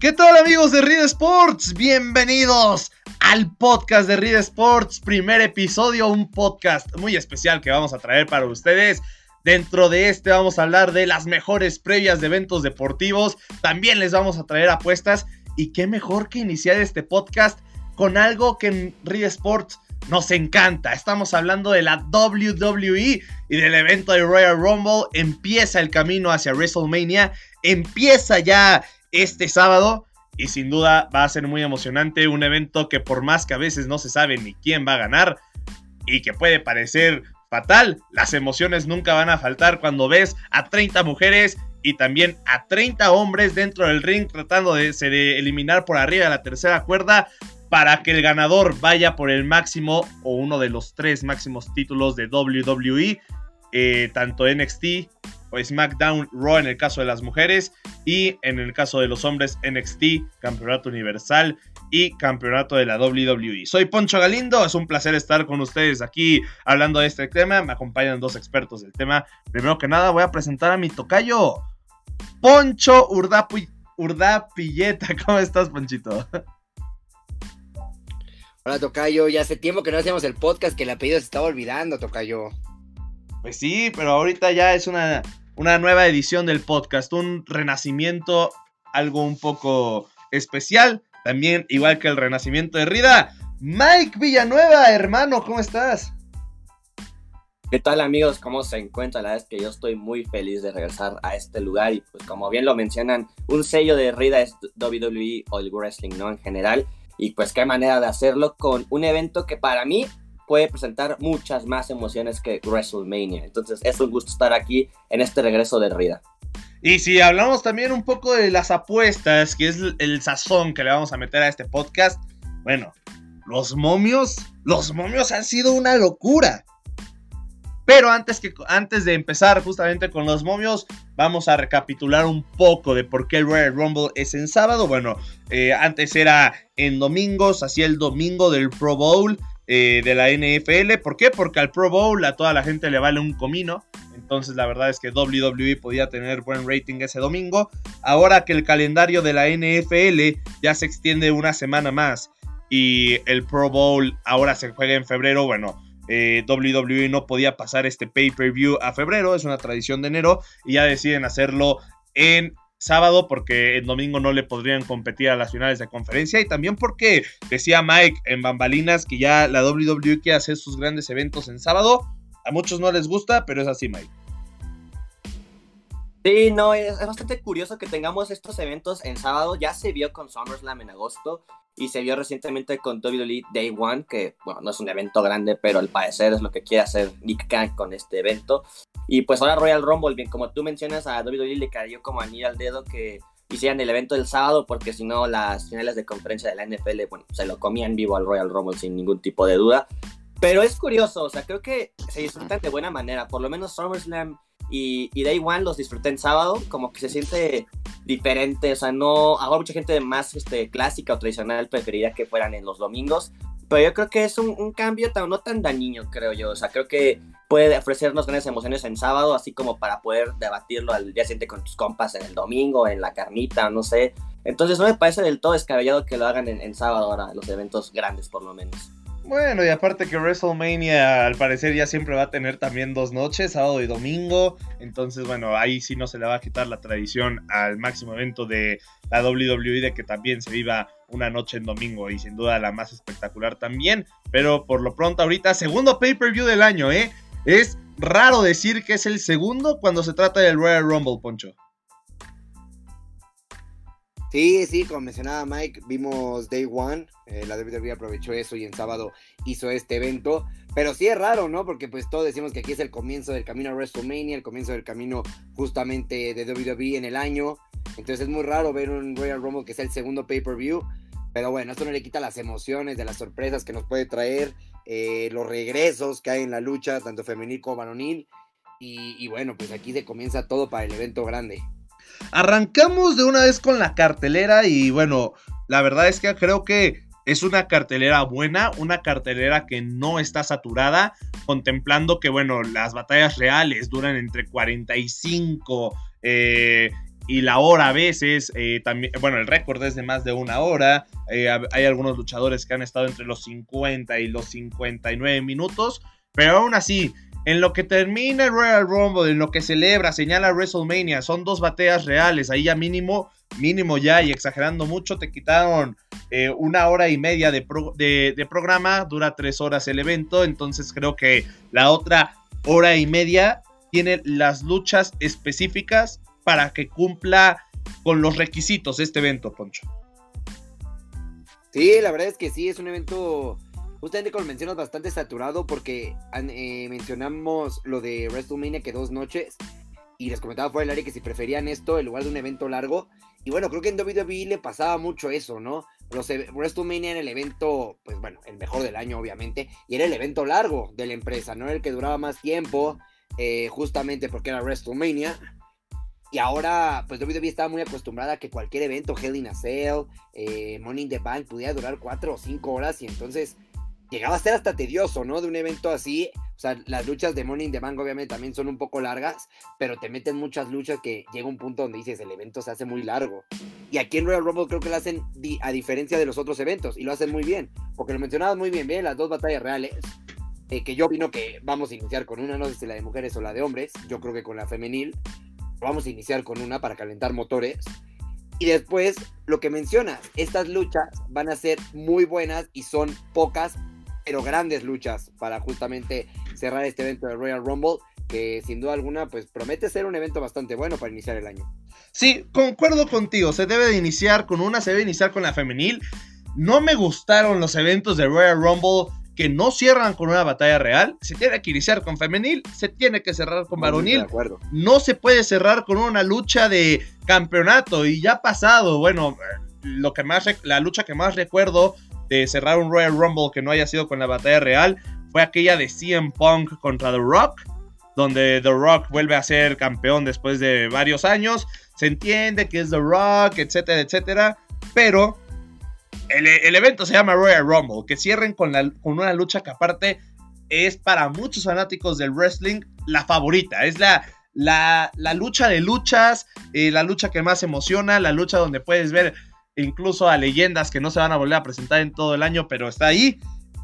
¿Qué tal amigos de Reed Sports? Bienvenidos al podcast de Reed Sports, primer episodio, un podcast muy especial que vamos a traer para ustedes. Dentro de este vamos a hablar de las mejores previas de eventos deportivos, también les vamos a traer apuestas y qué mejor que iniciar este podcast con algo que en Reed Sports nos encanta. Estamos hablando de la WWE y del evento de Royal Rumble. Empieza el camino hacia WrestleMania. Empieza ya este sábado y sin duda va a ser muy emocionante, un evento que por más que a veces no se sabe ni quién va a ganar y que puede parecer fatal, las emociones nunca van a faltar cuando ves a 30 mujeres y también a 30 hombres dentro del ring tratando de, eliminar por arriba de la tercera cuerda para que el ganador vaya por el máximo o uno de los tres máximos títulos de WWE, eh, tanto NXT o SmackDown Raw en el caso de las mujeres y en el caso de los hombres NXT, Campeonato Universal y Campeonato de la WWE. Soy Poncho Galindo, es un placer estar con ustedes aquí hablando de este tema, me acompañan dos expertos del tema. Primero que nada voy a presentar a mi tocayo, Poncho Urdapilleta. ¿Cómo estás, Ponchito? Hola, Tocayo. Ya hace tiempo que no hacíamos el podcast, que el apellido se estaba olvidando, Tocayo. Pues sí, pero ahorita ya es una, una nueva edición del podcast, un renacimiento, algo un poco especial. También, igual que el renacimiento de Rida. Mike Villanueva, hermano, ¿cómo estás? ¿Qué tal amigos? ¿Cómo se encuentra? La verdad es que yo estoy muy feliz de regresar a este lugar y pues como bien lo mencionan, un sello de Rida es WWE o el wrestling, ¿no? En general. Y pues qué manera de hacerlo con un evento que para mí puede presentar muchas más emociones que WrestleMania. Entonces es un gusto estar aquí en este regreso de Rida. Y si hablamos también un poco de las apuestas, que es el sazón que le vamos a meter a este podcast, bueno, los momios, los momios han sido una locura. Pero antes, que, antes de empezar justamente con los momios, vamos a recapitular un poco de por qué el Royal Rumble es en sábado. Bueno, eh, antes era en domingos, hacía el domingo del Pro Bowl. Eh, de la NFL. ¿Por qué? Porque al Pro Bowl a toda la gente le vale un comino. Entonces la verdad es que WWE podía tener buen rating ese domingo. Ahora que el calendario de la NFL ya se extiende una semana más y el Pro Bowl ahora se juega en febrero, bueno, eh, WWE no podía pasar este pay-per-view a febrero, es una tradición de enero y ya deciden hacerlo en sábado porque en domingo no le podrían competir a las finales de conferencia y también porque decía Mike en bambalinas que ya la WWE quiere hacer sus grandes eventos en sábado. A muchos no les gusta, pero es así, Mike. Sí, no, es, bastante curioso que tengamos estos eventos en sábado. Ya se vio con SummerSlam en agosto y se vio recientemente con WWE Day One, que bueno, no es un evento grande, pero al parecer es lo que quiere hacer Nick Khan con este evento. Y pues ahora Royal Rumble, bien, como tú mencionas, a WWE le cayó como anillo al dedo que hicieran el evento del sábado, porque si no, las finales de conferencia de la NFL, bueno, se lo comían vivo al Royal Rumble sin ningún tipo de duda. Pero es curioso, o sea, creo que se disfrutan de buena manera. Por lo menos SummerSlam y, Day One los disfruté en sábado, como que se siente diferente, o sea, no, ahora mucha gente más este, clásica o tradicional preferiría que fueran en los domingos, pero yo creo que es un, cambio tan, no tan dañino, creo yo, o sea, creo que puede ofrecernos grandes emociones en sábado, así como para poder debatirlo al día siguiente con tus compas en el domingo, en la carnita, no sé. Entonces no me parece del todo descabellado que lo hagan en, en sábado ahora, los eventos grandes por lo menos. Bueno, y aparte que WrestleMania al parecer ya siempre va a tener también dos noches, sábado y domingo. Entonces, bueno, ahí sí no se le va a quitar la tradición al máximo evento de la WWE de que también se viva una noche en domingo y sin duda la más espectacular también. Pero por lo pronto ahorita, segundo pay-per-view del año, ¿eh? Es raro decir que es el segundo cuando se trata del Royal Rumble, Poncho. Sí, sí, como mencionaba Mike, vimos Day One, eh, la WWE aprovechó eso y en sábado hizo este evento, pero sí es raro, ¿no? Porque pues todos decimos que aquí es el comienzo del camino a WrestleMania, el comienzo del camino justamente de WWE en el año, entonces es muy raro ver un Royal Rumble que sea el segundo pay-per-view, pero bueno, esto no le quita las emociones de las sorpresas que nos puede traer, eh, los regresos que hay en la lucha, tanto femenil como varonil, y, bueno, pues aquí se comienza todo para el evento grande. Arrancamos de una vez con la cartelera y bueno, la verdad es que creo que es una cartelera buena, una cartelera que no está saturada, contemplando que bueno, las batallas reales duran entre 45 eh, y la hora a veces, eh, también, bueno, el récord es de más de una hora. Eh, hay algunos luchadores que han estado entre los 50 y los 59 minutos, pero aún así, en lo que termina el Royal Rumble, en lo que celebra, señala WrestleMania, son dos bateas reales, ahí ya mínimo, mínimo ya, y exagerando mucho, te quitaron eh, una hora y media de, de programa, dura tres horas el evento, entonces creo que la otra hora y media tiene las luchas específicas para que cumpla con los requisitos este evento, Poncho. Sí, la verdad es que sí, es un evento, justamente como mencionas, bastante saturado porque eh, mencionamos lo de WrestleMania que dos noches y les comentaba fuera del área que si preferían esto en lugar de un evento largo. Y bueno, creo que en WWE le pasaba mucho eso, ¿no? Los e, WrestleMania era el evento, pues bueno, el mejor del año, obviamente, y era el evento largo de la empresa, no era el que duraba más tiempo, eh, justamente porque era WrestleMania. Y ahora, pues WWE estaba muy acostumbrada a que cualquier evento, Hell in a Cell, eh, Money in the Bank, pudiera durar cuatro o cinco horas y entonces llegaba a ser hasta tedioso, ¿no? De un evento así. O sea, las luchas de Money in the Bank obviamente también son un poco largas, pero te meten muchas luchas que llega un punto donde dices, el evento se hace muy largo. Y aquí en Royal Rumble creo que lo hacen a diferencia de los otros eventos y lo hacen muy bien, porque lo mencionabas muy bien, bien, las dos batallas reales. Eh, que yo opino que vamos a iniciar con una, no sé si la de mujeres o la de hombres, yo creo que con la femenil, Vamos a iniciar con una para calentar motores. Y después, lo que mencionas, estas luchas van a ser muy buenas y son pocas, pero grandes luchas para justamente cerrar este evento de Royal Rumble, que sin duda alguna, pues promete ser un evento bastante bueno para iniciar el año. Sí, concuerdo contigo, se debe de iniciar con una, se debe iniciar con la femenil. No me gustaron los eventos de Royal Rumble que no cierran con una batalla real. Se tiene que iniciar con femenil, se tiene que cerrar con varonil. No se puede cerrar con una lucha de campeonato y ya pasado. Bueno, lo que más la lucha que más recuerdo de cerrar un Royal Rumble que no haya sido con la batalla real fue aquella de CM Punk contra The Rock, donde The Rock vuelve a ser campeón después de varios años. Se entiende que es The Rock, etcétera, etcétera, pero el, evento se llama Royal Rumble, que cierren con, una lucha que aparte es para muchos fanáticos del wrestling la favorita. Es la, la, lucha de luchas, eh, la lucha que más emociona, la lucha donde puedes ver incluso a leyendas que no se van a volver a presentar en todo el año, pero está ahí.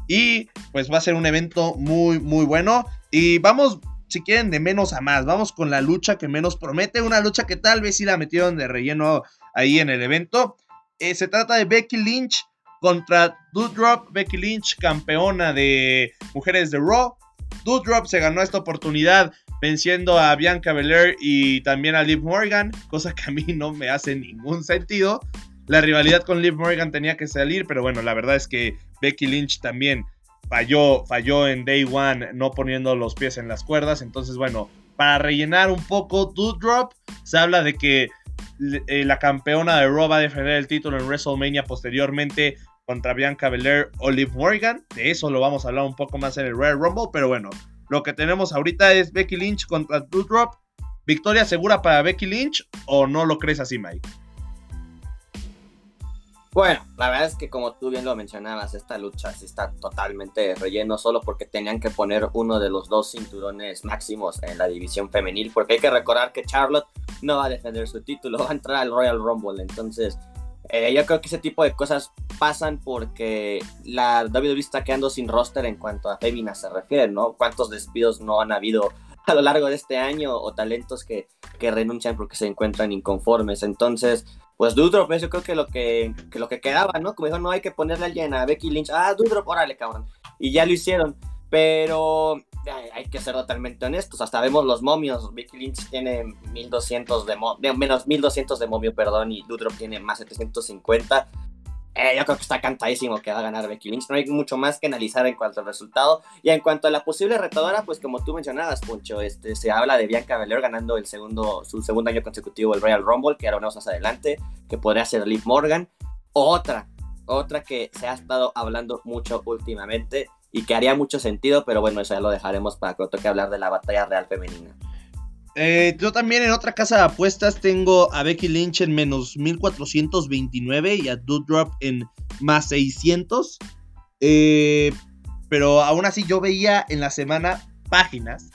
Y pues va a ser un evento muy, muy bueno. Y vamos, si quieren, de menos a más. Vamos con la lucha que menos promete. Una lucha que tal vez sí la metieron de relleno ahí en el evento. Eh, se trata de Becky Lynch contra Doudrop. Becky Lynch, campeona de mujeres de Raw. Doudrop se ganó esta oportunidad venciendo a Bianca Belair y también a Liv Morgan, cosa que a mí no me hace ningún sentido. La rivalidad con Liv Morgan tenía que salir, pero bueno, la verdad es que Becky Lynch también falló, falló en Day One no poniendo los pies en las cuerdas. Entonces, bueno, para rellenar un poco Doudrop, se habla de que eh, la campeona de Raw va a defender el título en WrestleMania posteriormente contra Bianca Belair o Liv Morgan. De eso lo vamos a hablar un poco más en el Royal Rumble, pero bueno, lo que tenemos ahorita es Becky Lynch contra Doudrop. ¿Victoria segura para Becky Lynch o no lo crees así, Mike? Bueno, la verdad es que como tú bien lo mencionabas, esta lucha sí está totalmente relleno solo porque tenían que poner uno de los dos cinturones máximos en la división femenil, porque hay que recordar que Charlotte no va a defender su título, va a entrar al Royal Rumble, entonces eh, yo creo que ese tipo de cosas pasan porque la WWE está quedando sin roster en cuanto a féminas se refiere, ¿no? ¿Cuántos despidos no han habido a lo largo de este año o talentos que, que renuncian porque se encuentran inconformes? Entonces pues Dudrop, yo creo que lo que, lo que quedaba, ¿no? Como dijo, no hay que ponerle alguien a Becky Lynch. Ah, Dudrop, órale, cabrón. Y ya lo hicieron. Pero hay que ser totalmente honestos. Hasta vemos los momios. Becky Lynch tiene 1200 de, momio, menos 1200 de momio, perdón, y Dudrop tiene más 750. Eh, yo creo que está cantadísimo que va a ganar Becky Lynch. No hay mucho más que analizar en cuanto al resultado. Y en cuanto a la posible retadora, pues como tú mencionabas, Puncho, este, se habla de Bianca Belair ganando el segundo, su segundo año consecutivo el Royal Rumble, que ahora vamos más adelante, que podría ser Liv Morgan. Otra, otra que se ha estado hablando mucho últimamente y que haría mucho sentido, pero bueno, eso ya lo dejaremos para que toque hablar de la batalla real femenina. Eh, yo también en otra casa de apuestas tengo a Becky Lynch en menos 1429 y a Doudrop en más 600. Eh, pero aún así yo veía en la semana páginas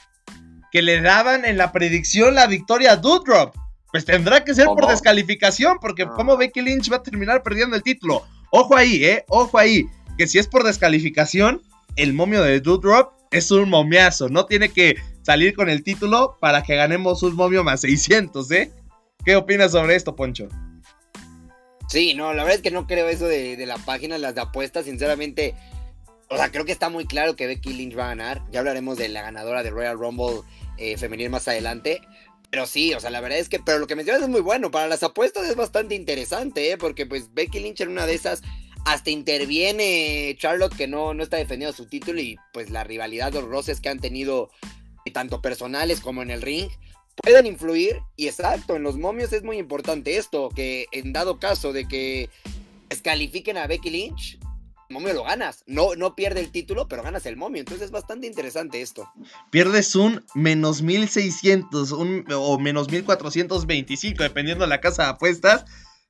que le daban en la predicción la victoria a Doudrop. pues tendrá que ser por descalificación, porque Ah. como Becky Lynch va a terminar perdiendo el título. Ojo ahí, eh, ojo ahí, que si es por descalificación, el momio de Doudrop es un momiazo, no tiene que salir con el título para que ganemos un momio más 600, ¿eh? ¿Qué opinas sobre esto, Poncho? Sí, no, la verdad es que no creo eso de, de la página, las de apuestas, sinceramente. O sea, creo que está muy claro que Becky Lynch va a ganar. Ya hablaremos de la ganadora de Royal Rumble eh, femenil más adelante. Pero sí, o sea, la verdad es que, pero lo que mencionas es muy bueno. Para las apuestas es bastante interesante, ¿eh? Porque pues Becky Lynch en una de esas hasta interviene Charlotte que no, no está defendiendo su título y pues la rivalidad, los roces que han tenido, eh, tanto personales como en el ring, pueden influir. Y exacto, en los momios es muy importante esto, que en dado caso de que descalifiquen a Becky Lynch, el momio lo ganas. No, no pierde el título, pero ganas el momio. Entonces es bastante interesante esto. Pierdes un menos 1600 un, o menos 1425, dependiendo de la casa de apuestas.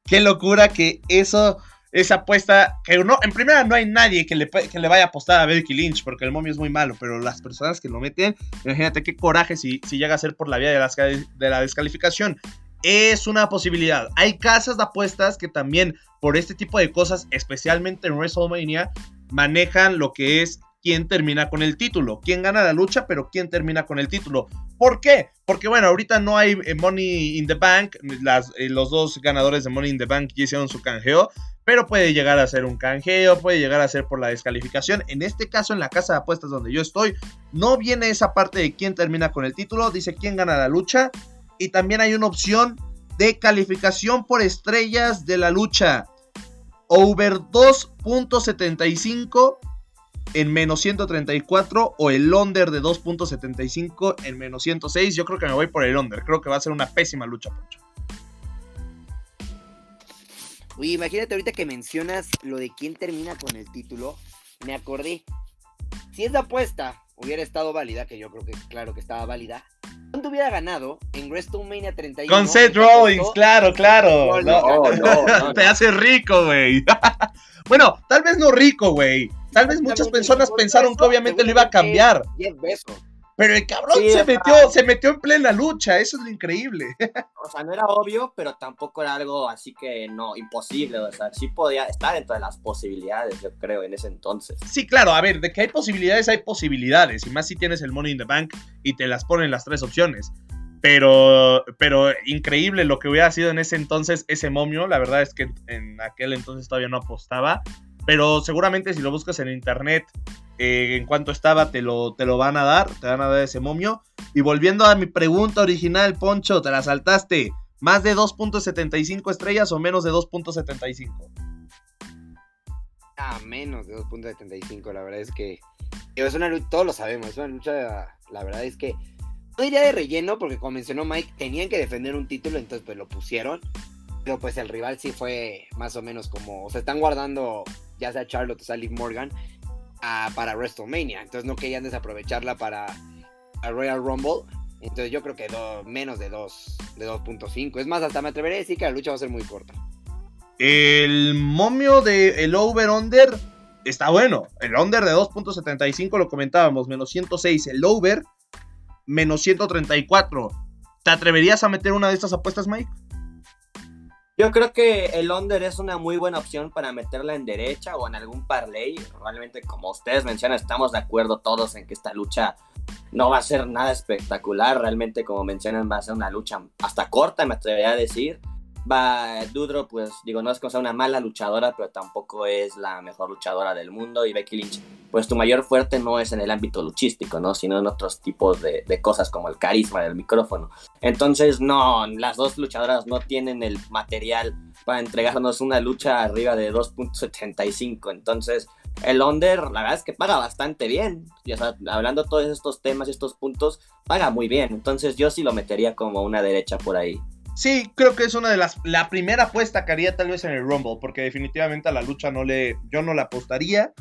Qué locura que eso, esa apuesta, que no, en primera no hay nadie que le, que le vaya a apostar a Becky Lynch, porque el momio es muy malo, pero las personas que lo meten, imagínate qué coraje si, si llega a ser por la vía de, las, de la descalificación. Es una posibilidad. Hay casas de apuestas que también, por este tipo de cosas, especialmente en WrestleMania, manejan lo que es quién termina con el título, quién gana la lucha, pero quién termina con el título. ¿Por qué? Porque bueno, ahorita no hay eh, Money in the Bank, eh, los dos ganadores de Money in the Bank ya hicieron su canjeo, pero puede llegar a ser un canjeo, puede llegar a ser por la descalificación. En este caso, en la casa de apuestas donde yo estoy, no viene esa parte de quién termina con el título, dice quién gana la lucha, y también hay una opción de calificación por estrellas de la lucha. Over 2.75 en menos 134 o el under de 2.75 en menos 106. Yo creo que me voy por el under. Creo que va a ser una pésima lucha, Poncho. Uy, imagínate ahorita que mencionas lo de quién termina con el título. Me acordé. Si esa apuesta hubiera estado válida, que yo creo que claro que estaba válida, ¿cuánto hubiera ganado en WrestleMania 31? Con Seth Rollins, claro, claro. No, no, no, Te hace rico, güey. bueno, tal vez no rico, güey. Tal vez muchas personas pensaron que obviamente lo iba a cambiar. 10 besos. Pero el cabrón Sí, se metió, se metió en plena lucha. Eso es lo increíble. O sea, no era obvio, pero tampoco era algo así que no, imposible. O sea, sí podía estar dentro de las posibilidades, yo creo, en ese entonces. Sí, claro, a ver, de que hay posibilidades, hay posibilidades. Y más si tienes el Money in the Bank y te las ponen las tres opciones. Pero, pero increíble lo que hubiera sido en ese entonces ese momio. La verdad es que en aquel entonces todavía no apostaba. Pero seguramente si lo buscas en internet, eh, en cuanto estaba, te lo, te lo van a dar. Te van a dar ese momio. Y volviendo a mi pregunta original, Poncho, te la saltaste. ¿Más de 2.75 estrellas o menos de 2.75? Ah, menos de 2.75, la verdad es que es una lucha, todos lo sabemos, es una lucha, la verdad es que no diría de relleno, porque como mencionó Mike, tenían que defender un título, entonces pues lo pusieron, pero pues el rival sí fue más o menos como, o sea, están guardando ya sea Charlotte o sea Liv Morgan para WrestleMania, entonces no querían desaprovecharla para Royal Rumble, entonces yo creo que do- menos de 2, de 2.5, es más, hasta me atreveré a decir que la lucha va a ser muy corta. El momio de el over-under está bueno. El under de 2.75 lo comentábamos, menos 106. El over, menos 134. ¿Te atreverías a meter una de estas apuestas, Mike? Yo creo que el under es una muy buena opción para meterla en derecha o en algún parlay. Realmente, como ustedes mencionan, estamos de acuerdo todos en que esta lucha no va a ser nada espectacular. Realmente, como mencionan, va a ser una lucha hasta corta, me atrevería a decir. Va Dudro, pues digo, no es sea una mala luchadora, pero tampoco es la mejor luchadora del mundo. Y Becky Lynch, pues tu mayor fuerte no es en el ámbito luchístico, ¿no? Sino en otros tipos de, de cosas como el carisma del micrófono. Entonces, no, las dos luchadoras no tienen el material para entregarnos una lucha arriba de 2.75. Entonces, el under, la verdad es que paga bastante bien. Y, o sea, hablando todos estos temas y estos puntos, paga muy bien. Entonces, yo sí lo metería como una derecha por ahí. Sí, creo que es una de las. La primera apuesta que haría tal vez en el Rumble, porque definitivamente a la lucha no le. Yo no la apostaría.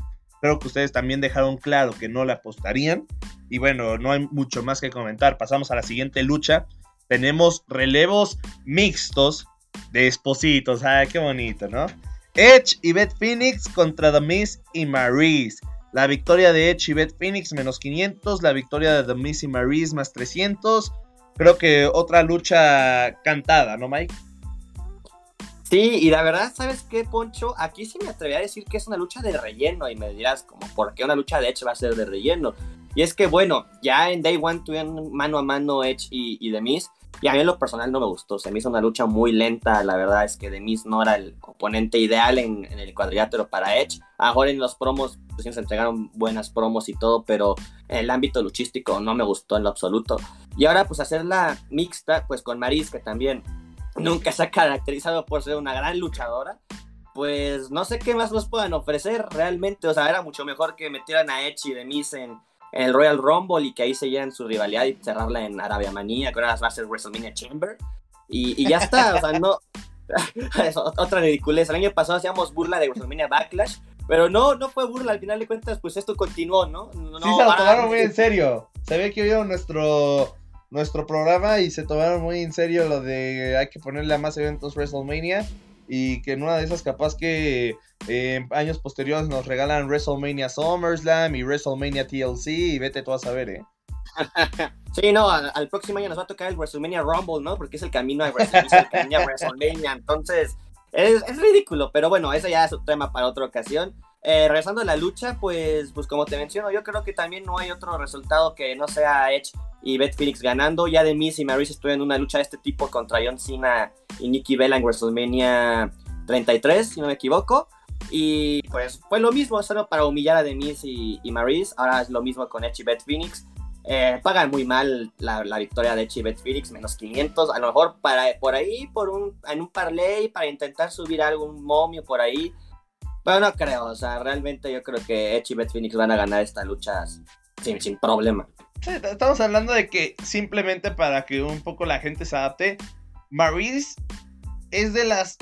Creo que ustedes también dejaron claro que no la apostarían. Y bueno, no hay mucho más que comentar. Pasamos a la siguiente lucha. Tenemos relevos mixtos de espositos. Ah, qué bonito, ¿no? Edge y Beth Phoenix contra The Miz y Maryse. La victoria de Edge y Beth Phoenix menos 500. La victoria de The Miz y Maryse más 300. Creo que otra lucha cantada, ¿no, Mike? Sí, y la verdad, ¿sabes qué, Poncho? Aquí sí me atrevería a decir que es una lucha de relleno y me dirás, como, ¿por qué una lucha de Edge va a ser de relleno? Y es que, bueno, ya en Day One tuvieron mano a mano Edge y, y The Miz, y a mí en lo personal no me gustó, se me hizo una lucha muy lenta, la verdad es que The Miz no era el oponente ideal en, en el cuadrilátero para Edge, ahora en los promos, pues sí se entregaron buenas promos y todo, pero en el ámbito luchístico no me gustó en lo absoluto. Y ahora pues hacerla mixta, pues con Maris, que también nunca se ha caracterizado por ser una gran luchadora, pues no sé qué más nos puedan ofrecer realmente. O sea, era mucho mejor que metieran a y The Miz en, en el Royal Rumble y que ahí siguieran su rivalidad y cerrarla en Arabia Manía, que ahora va a ser WrestleMania Chamber. Y, y ya está, o sea, no. es otra ridiculez. El año pasado hacíamos burla de WrestleMania Backlash, pero no, no fue burla. Al final de cuentas, pues esto continuó, ¿no? no sí, se lo ah, tomaron muy en serio. Se ve que vieron nuestro, nuestro programa y se tomaron muy en serio lo de hay que ponerle a más eventos WrestleMania y que en una de esas capaz que eh, en años posteriores nos regalan WrestleMania SummerSlam y WrestleMania TLC y vete tú a saber, ¿eh? Sí, no, al, próximo año nos va a tocar el WrestleMania Rumble, ¿no? Porque es el camino a WrestleMania, WrestleMania. Entonces, es, es ridículo, pero bueno, ese ya es un tema para otra ocasión. Eh, regresando a la lucha, pues, pues como te menciono, yo creo que también no hay otro resultado que no sea Edge y Beth Phoenix ganando. Ya de Miz y Maryse estuvieron en una lucha de este tipo contra John Cena y Nikki Bella en WrestleMania 33, si no me equivoco. Y pues fue lo mismo, solo para humillar a The Miz y, y Maryse. Ahora es lo mismo con Edge y Beth Phoenix. Eh, pagan muy mal la, la, victoria de Edge y Beth Phoenix, menos 500. A lo mejor para, por ahí, por un, en un parlay, para intentar subir algún momio por ahí. Pero no creo, o sea, realmente yo creo que Edge y Beth Phoenix van a ganar esta lucha sin, sin problema. Sí, estamos hablando de que simplemente para que un poco la gente se adapte, Maryse es de las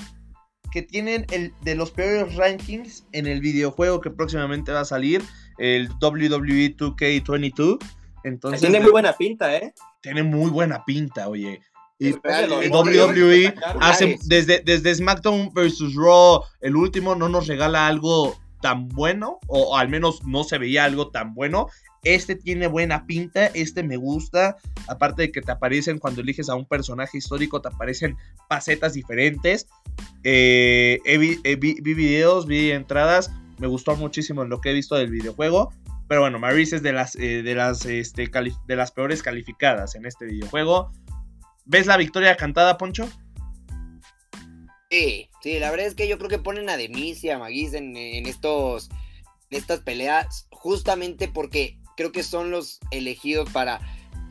que tienen el, de los peores rankings en el videojuego que próximamente va a salir, el WWE 2K22. Entonces, tiene muy buena pinta, ¿eh? Tiene muy buena pinta, oye. Y WWE hace desde, desde SmackDown vs. Raw, el último no nos regala algo tan bueno, o al menos no se veía algo tan bueno. Este tiene buena pinta, este me gusta. Aparte de que te aparecen cuando eliges a un personaje histórico, te aparecen facetas diferentes. Eh, vi, vi, vi, videos, vi entradas. Me gustó muchísimo lo que he visto del videojuego. Pero bueno, Maris es de las, eh, de, las, este, de las peores calificadas en este videojuego. ¿Ves la victoria cantada, Poncho? Sí, sí, la verdad es que yo creo que ponen a Demis y a Maguis en, estos, estas peleas justamente porque creo que son los elegidos para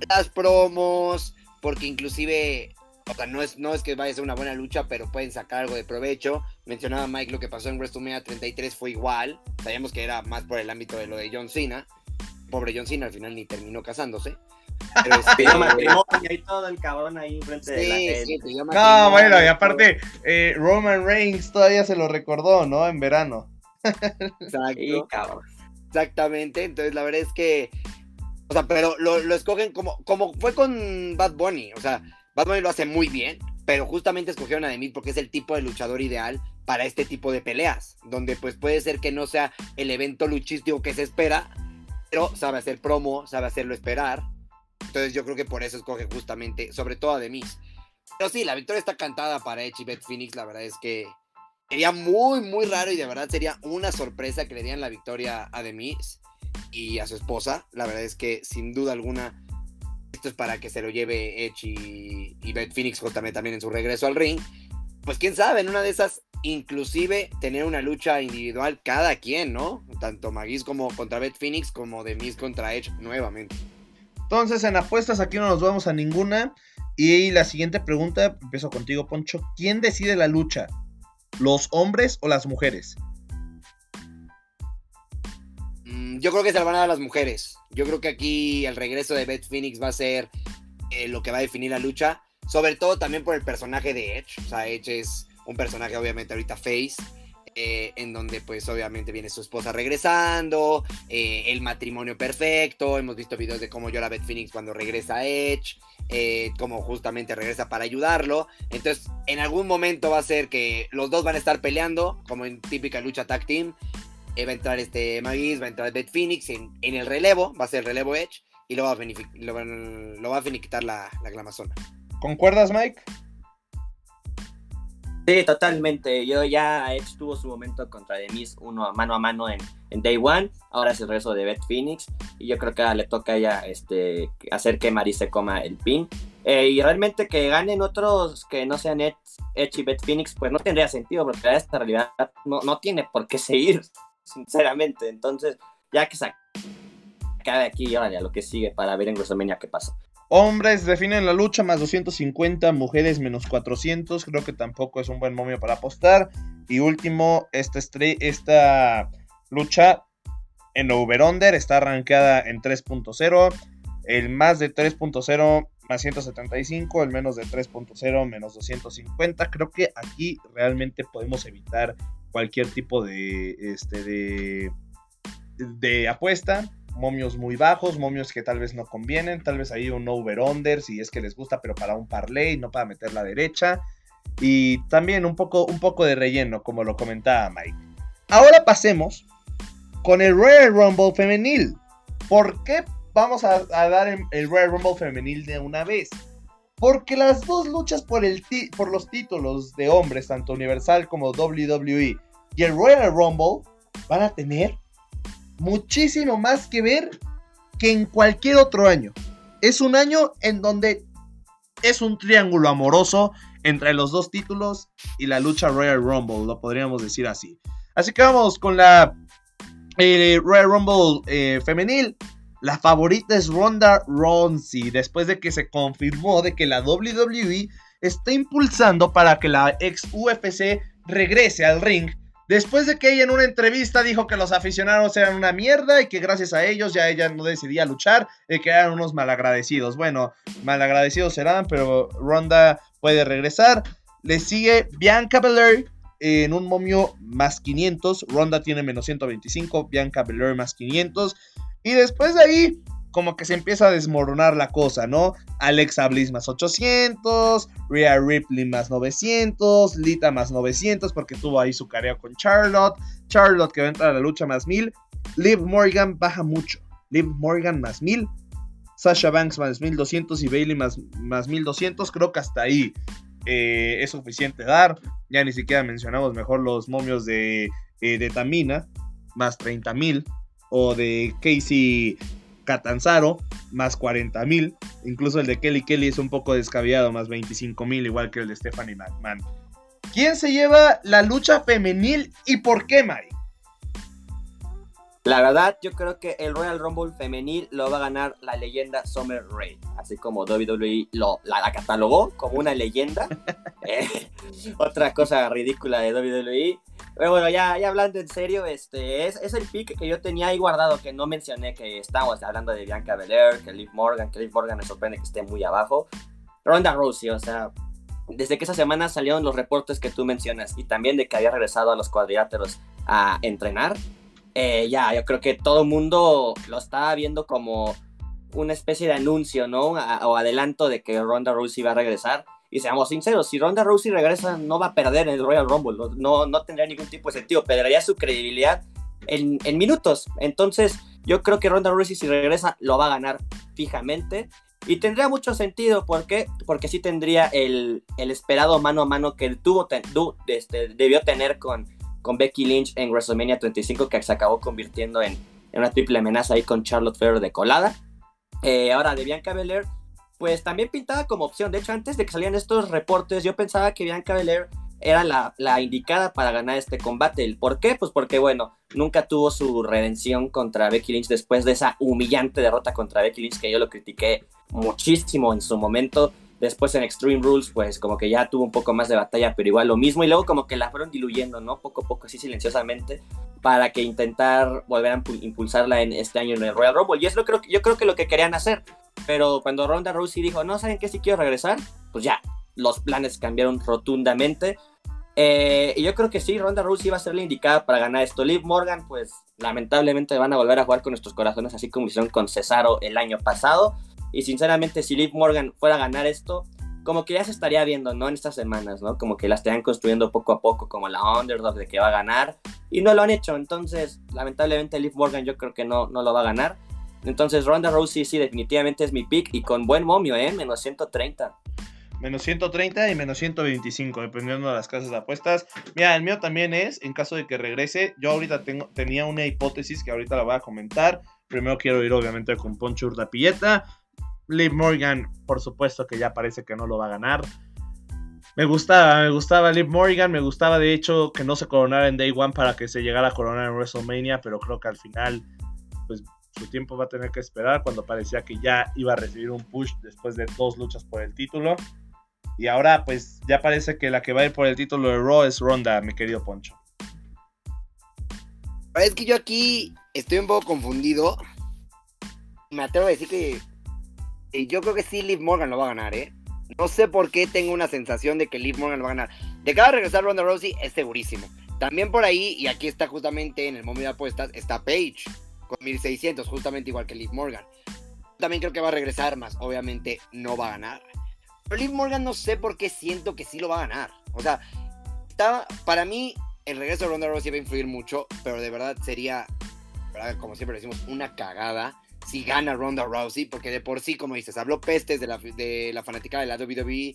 las promos, porque inclusive, o sea, no es, no es que vaya a ser una buena lucha, pero pueden sacar algo de provecho. Mencionaba Mike lo que pasó en WrestleMania 33 fue igual, sabíamos que era más por el ámbito de lo de John Cena. Pobre John Cena al final ni terminó casándose. Pero este, matrimonio y todo el cabrón ahí enfrente sí, de la gente. Sí, no, bueno, y aparte, eh, Roman Reigns todavía se lo recordó, ¿no? En verano. Exacto. Sí, cabrón. Exactamente, entonces la verdad es que, o sea, pero lo, lo, escogen como, como fue con Bad Bunny, o sea, Bad Bunny lo hace muy bien, pero justamente escogieron a Demi porque es el tipo de luchador ideal para este tipo de peleas, donde pues puede ser que no sea el evento luchístico que se espera, pero sabe hacer promo, sabe hacerlo esperar, entonces yo creo que por eso escoge justamente, sobre todo a Demis. Pero sí, la victoria está cantada para Edge y Beth Phoenix, la verdad es que sería muy, muy raro y de verdad sería una sorpresa que le dieran la victoria a Demis y a su esposa. La verdad es que sin duda alguna esto es para que se lo lleve Edge y, y Beth Phoenix también, también en su regreso al ring. Pues quién sabe, en una de esas, inclusive tener una lucha individual cada quien, ¿no? Tanto Magis como contra Beth Phoenix como Demis contra Edge nuevamente. Entonces, en apuestas aquí no nos vamos a ninguna. Y la siguiente pregunta, empiezo contigo, Poncho. ¿Quién decide la lucha? ¿Los hombres o las mujeres? Mm, yo creo que se la van a dar las mujeres. Yo creo que aquí el regreso de Beth Phoenix va a ser eh, lo que va a definir la lucha. Sobre todo también por el personaje de Edge. O sea, Edge es un personaje obviamente ahorita face. Eh, en donde pues obviamente viene su esposa regresando, eh, el matrimonio perfecto, hemos visto videos de cómo llora Beth Phoenix cuando regresa a Edge, eh, cómo justamente regresa para ayudarlo, entonces en algún momento va a ser que los dos van a estar peleando, como en típica lucha tag team, va a entrar este Magis, va a entrar Beth Phoenix en, en, el relevo, va a ser el relevo Edge, y lo va a, lo, va a finiquitar la, la clamazona. ¿Concuerdas, Mike? Sí, totalmente. Yo ya estuvo su momento contra Demis uno mano a mano en, Day One. Ahora es el regreso de Beth Phoenix. Y yo creo que le toca a ella este, hacer que Marie se coma el pin. Eh, y realmente que ganen otros que no sean Edge, y Beth Phoenix, pues no tendría sentido, porque esta realidad no, no tiene por qué seguir, sinceramente. Entonces, ya que se acabe aquí y ahora a lo que sigue para ver en WrestleMania qué pasa. Hombres definen la lucha más 250, mujeres menos 400. Creo que tampoco es un buen momio para apostar. Y último, esta, esta lucha en over-under está arrancada en 3.0. El más de 3.0 más 175, el menos de 3.0 menos 250. Creo que aquí realmente podemos evitar cualquier tipo de, este, de, de apuesta momios muy bajos, momios que tal vez no convienen, tal vez ahí un over-under si es que les gusta, pero para un parlay, no para meter la derecha. Y también un poco, un poco de relleno, como lo comentaba Mike. Ahora pasemos con el Royal Rumble femenil. ¿Por qué vamos a, dar el, Royal Rumble femenil de una vez? Porque las dos luchas por, el por los títulos de hombres, tanto Universal como WWE, y el Royal Rumble van a tener muchísimo más que ver que en cualquier otro año. Es un año en donde es un triángulo amoroso entre los dos títulos y la lucha Royal Rumble, lo podríamos decir así. Así que vamos con la eh, Royal Rumble eh, femenil. La favorita es Ronda Rousey, después de que se confirmó de que la WWE está impulsando para que la ex UFC regrese al ring Después de que ella en una entrevista dijo que los aficionados eran una mierda y que gracias a ellos ya ella no decidía luchar y que eran unos malagradecidos. Bueno, malagradecidos serán, pero Ronda puede regresar. Le sigue Bianca Belair en un momio más 500. Ronda tiene menos 125, Bianca Belair más 500. Y después de ahí como que se empieza a desmoronar la cosa, ¿no? Alexa Bliss más 800, Rhea Ripley más 900, Lita más 900 porque tuvo ahí su carrera con Charlotte, Charlotte que va a entrar a la lucha más 1000, Liv Morgan baja mucho, Liv Morgan más 1000, Sasha Banks más 1200 y Bailey más, más 1200, creo que hasta ahí eh, es suficiente dar, ya ni siquiera mencionamos mejor los momios de, eh, de Tamina, más 30.000, o de Casey Catanzaro, más 40 mil. Incluso el de Kelly Kelly es un poco descabellado, más 25 mil, igual que el de Stephanie McMahon. ¿Quién se lleva la lucha femenil y por qué, Mike? La verdad, yo creo que el Royal Rumble femenil lo va a ganar la leyenda Summer Rae, así como WWE lo, la, catalogó como una leyenda. Eh, otra cosa ridícula de WWE. Pero bueno, ya, ya hablando en serio, este es, es el pick que yo tenía ahí guardado, que no mencioné que estábamos hablando de Bianca Belair, que Liv Morgan, que Liv Morgan me sorprende que esté muy abajo. Ronda Rousey, o sea, desde que esa semana salieron los reportes que tú mencionas y también de que había regresado a los cuadriláteros a entrenar, eh, ya, yo creo que todo el mundo lo estaba viendo como una especie de anuncio, ¿no? o adelanto de que Ronda Rousey va a regresar. Y seamos sinceros, si Ronda Rousey regresa, no va a perder en el Royal Rumble. No, no tendría ningún tipo de sentido. Perdería su credibilidad en, minutos. Entonces, yo creo que Ronda Rousey, si regresa, lo va a ganar fijamente. Y tendría mucho sentido. ¿Por qué? Porque sí tendría el, esperado mano a mano que él tuvo, este, debió tener con, con Becky Lynch en WrestleMania 35, que se acabó convirtiendo en, una triple amenaza ahí con Charlotte Flair de colada. Eh, ahora, de Bianca Belair pues también pintaba como opción. De hecho, antes de que salieran estos reportes, yo pensaba que Bianca Belair era la, indicada para ganar este combate. por qué? Pues porque, bueno, nunca tuvo su redención contra Becky Lynch después de esa humillante derrota contra Becky Lynch que yo lo critiqué muchísimo en su momento. Después en Extreme Rules, pues como que ya tuvo un poco más de batalla, pero igual lo mismo. Y luego como que la fueron diluyendo, ¿no? Poco a poco, así silenciosamente, para que intentar volver a impulsarla en este año en el Royal Rumble. Y es lo que yo creo que lo que querían hacer. Pero cuando Ronda Rousey dijo, no, ¿saben qué? Si quiero regresar, pues ya, los planes cambiaron rotundamente. Eh, y yo creo que sí, Ronda Rousey va a ser la indicada para ganar esto. Liv Morgan, pues lamentablemente van a volver a jugar con nuestros corazones, así como hicieron con Cesaro el año pasado. Y sinceramente, si Liv Morgan fuera a ganar esto, como que ya se estaría viendo, ¿no? En estas semanas, ¿no? Como que la estarían construyendo poco a poco, como la underdog de que va a ganar. Y no lo han hecho. Entonces, lamentablemente, Liv Morgan yo creo que no, no lo va a ganar. Entonces Ronda Rousey sí, definitivamente es mi pick y con buen momio, ¿eh? Menos 130. Menos 130 y menos 125, dependiendo de las casas de apuestas. Mira, el mío también es, en caso de que regrese, yo ahorita tengo, tenía una hipótesis que ahorita la voy a comentar. Primero quiero ir obviamente con Poncho Urdapilleta. Liv Morgan, por supuesto que ya parece que no lo va a ganar. Me gustaba, me gustaba Liv Morgan, me gustaba de hecho que no se coronara en Day One para que se llegara a coronar en WrestleMania, pero creo que al final, pues su tiempo va a tener que esperar cuando parecía que ya iba a recibir un push después de dos luchas por el título. Y ahora, pues ya parece que la que va a ir por el título de Raw es Ronda, mi querido Poncho. Es que yo aquí estoy un poco confundido. Me atrevo a decir que yo creo que sí Liv Morgan lo va a ganar, ¿eh? No sé por qué tengo una sensación de que Liv Morgan lo va a ganar. De cada regresar Ronda Rousey es segurísimo. También por ahí, y aquí está justamente en el momento de apuestas, está Paige con 1600, justamente igual que Liv Morgan. También creo que va a regresar, más obviamente no va a ganar. Pero Liv Morgan no sé por qué siento que sí lo va a ganar. O sea, está, para mí el regreso de Ronda Rousey va a influir mucho, pero de verdad sería, como siempre decimos, una cagada si gana Ronda Rousey, porque de por sí, como dices, habló pestes de la, de la fanaticada de la WWE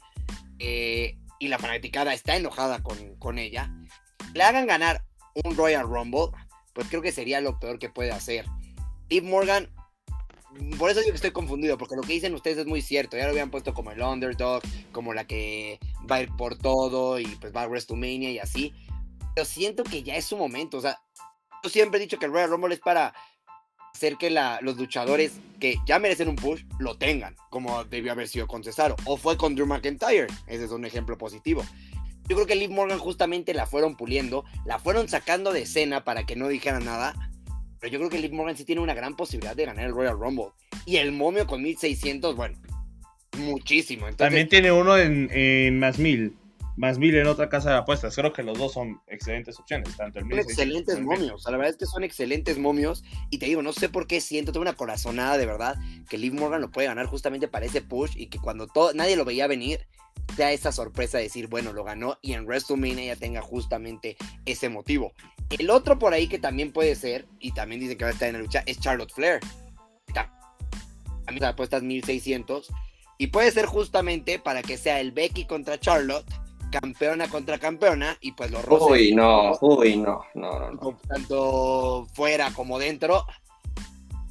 eh, y la fanaticada está enojada con, con ella. Le hagan ganar un Royal Rumble, pues creo que sería lo peor que puede hacer. Liv Morgan, por eso digo que estoy confundido, porque lo que dicen ustedes es muy cierto. Ya lo habían puesto como el underdog, como la que va a ir por todo y pues va a WrestleMania y así. Pero siento que ya es su momento. O sea, yo siempre he dicho que el Royal Rumble es para hacer que los luchadores que ya merecen un push lo tengan, como debió haber sido con Cesaro, o fue con Drew McIntyre, ese es un ejemplo positivo. Yo creo que Liv Morgan justamente la fueron puliendo, la fueron sacando de escena para que no dijera nada, pero yo creo que Liv Morgan sí tiene una gran posibilidad de ganar el Royal Rumble. Y el momio con 1600, bueno, muchísimo. También tiene uno en, en más mil más mil en otra casa de apuestas. Creo que los dos son excelentes opciones, tanto el Son excelentes momios, la verdad es que son excelentes momios. Y te digo, no sé por qué siento, tengo una corazonada de verdad que Liv Morgan lo puede ganar justamente para ese push y que cuando todo, nadie lo veía venir, sea esa sorpresa de decir, bueno, lo ganó y en WrestleMania ya tenga justamente ese motivo. El otro por ahí que también puede ser, y también dicen que va a estar en la lucha, es Charlotte Flair. A mí la apuesta es 1600. Y puede ser justamente para que sea el Becky contra Charlotte campeona contra campeona y pues los roces. Uy, no, uy, no, no, no, Tanto fuera como dentro,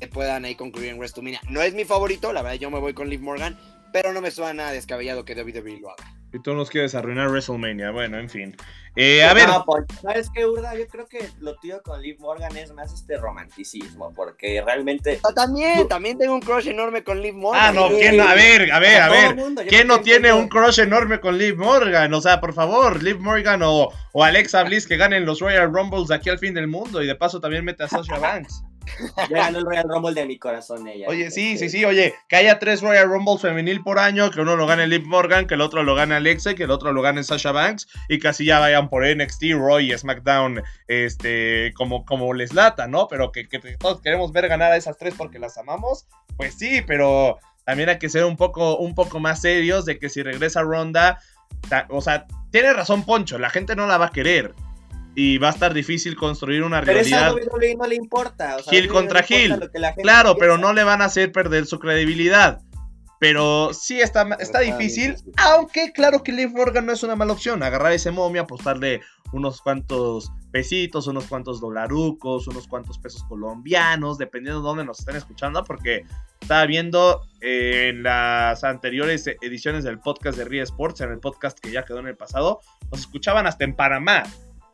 se puedan ahí concluir en WrestleMania. No es mi favorito, la verdad yo me voy con Liv Morgan, pero no me suena descabellado que WWE lo haga. Y tú nos quieres arruinar WrestleMania, bueno, en fin. Eh, a ver. Pues, ¿Sabes qué, Urda? Yo creo que lo tuyo con Liv Morgan es más este romanticismo, porque realmente. Ah, también, también tengo un crush enorme con Liv Morgan. Ah, no, ¿quién no? A ver, a ver, a ver. ¿Quién no tiene un crush enorme con Liv Morgan? O sea, por favor, Liv Morgan o, o Alexa Bliss que ganen los Royal Rumbles aquí al fin del mundo y de paso también mete a Sasha Banks. Ya ganó el Royal Rumble de mi corazón ella. Oye, sí, sí, sí, oye, que haya tres Royal Rumbles femenil por año, que uno lo gane Liv Morgan, que el otro lo gane Alexa, que el otro lo gane Sasha Banks, y que así ya vayan por NXT, Roy y SmackDown, este, como, como les lata, ¿no? Pero que, que todos queremos ver ganar a esas tres porque las amamos, pues sí, pero también hay que ser un poco, un poco más serios de que si regresa Ronda, o sea, tiene razón Poncho, la gente no la va a querer y va a estar difícil construir una pero realidad. Pero no le importa. O Gil contra Gil. Claro, pero no le van a hacer perder su credibilidad. Pero sí está, está difícil, aunque claro que Liv Morgan no es una mala opción. Agarrar ese momio, apostarle unos cuantos pesitos, unos cuantos dolarucos, unos cuantos pesos colombianos, dependiendo de dónde nos estén escuchando, porque estaba viendo eh, en las anteriores ediciones del podcast de Ria Sports, en el podcast que ya quedó en el pasado, nos escuchaban hasta en Panamá.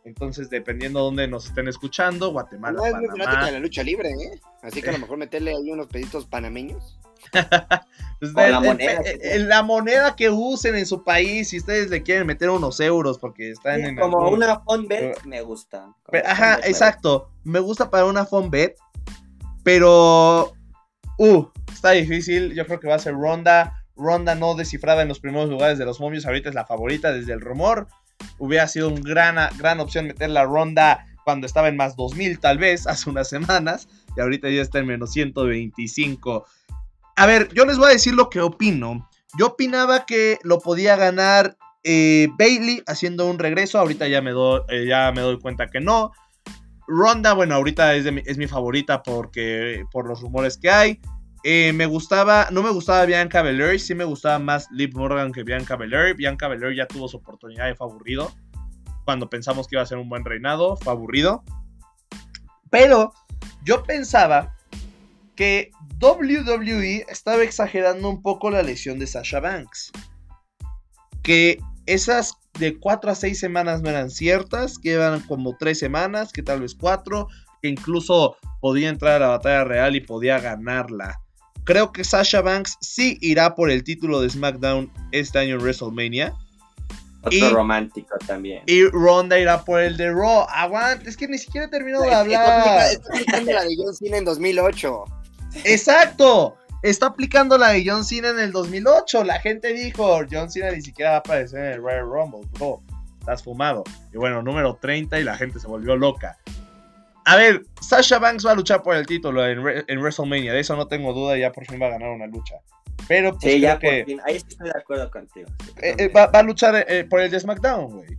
Entonces, dependiendo de dónde nos estén escuchando, Guatemala, no, es muy fanática de la lucha libre, ¿eh? Así que a lo mejor meterle ahí unos peditos panameños. pues la, moneda, la moneda que usen en su país, si ustedes le quieren meter unos euros porque están en... Como una bet, me gusta. ajá, exacto. Me gusta para una bet, pero... Uh, está difícil. Yo creo que va a ser Ronda. Ronda no descifrada en los primeros lugares de los momios. Ahorita es la favorita desde el rumor. Hubiera sido una gran, gran opción meter la ronda cuando estaba en más 2000 tal vez, hace unas semanas, y ahorita ya está en menos 125. A ver, yo les voy a decir lo que opino. Yo opinaba que lo podía ganar eh, Bailey haciendo un regreso, ahorita ya me, doy, eh, ya me doy cuenta que no. Ronda, bueno, ahorita es, mi, es mi favorita porque por los rumores que hay. Eh, me gustaba, no me gustaba Bianca Belair, sí me gustaba más Liv Morgan que Bianca Belair. Bianca Belair ya tuvo su oportunidad y fue aburrido. Cuando pensamos que iba a ser un buen reinado, fue aburrido. Pero yo pensaba que WWE estaba exagerando un poco la lesión de Sasha Banks. Que esas de 4 a 6 semanas no eran ciertas, que eran como 3 semanas, que tal vez 4, que incluso podía entrar a la batalla real y podía ganarla. Creo que Sasha Banks sí irá por el título de SmackDown este año en WrestleMania. Otro y, romántico también. Y Ronda irá por el de Raw. Aguanta, es que ni siquiera he terminado de hablar. Está aplicando la de John Cena en 2008. Exacto. Está aplicando la de John Cena en el 2008. La gente dijo, John Cena ni siquiera va a aparecer en el Royal Rumble, bro. Estás fumado. Y bueno, número 30 y la gente se volvió loca. A ver, Sasha Banks va a luchar por el título en, en WrestleMania. De eso no tengo duda. Ya por fin va a ganar una lucha. Pero pues sí, ya que, por fin. Ahí estoy de acuerdo contigo. Eh, eh, va, va, a luchar eh, por el de SmackDown, güey.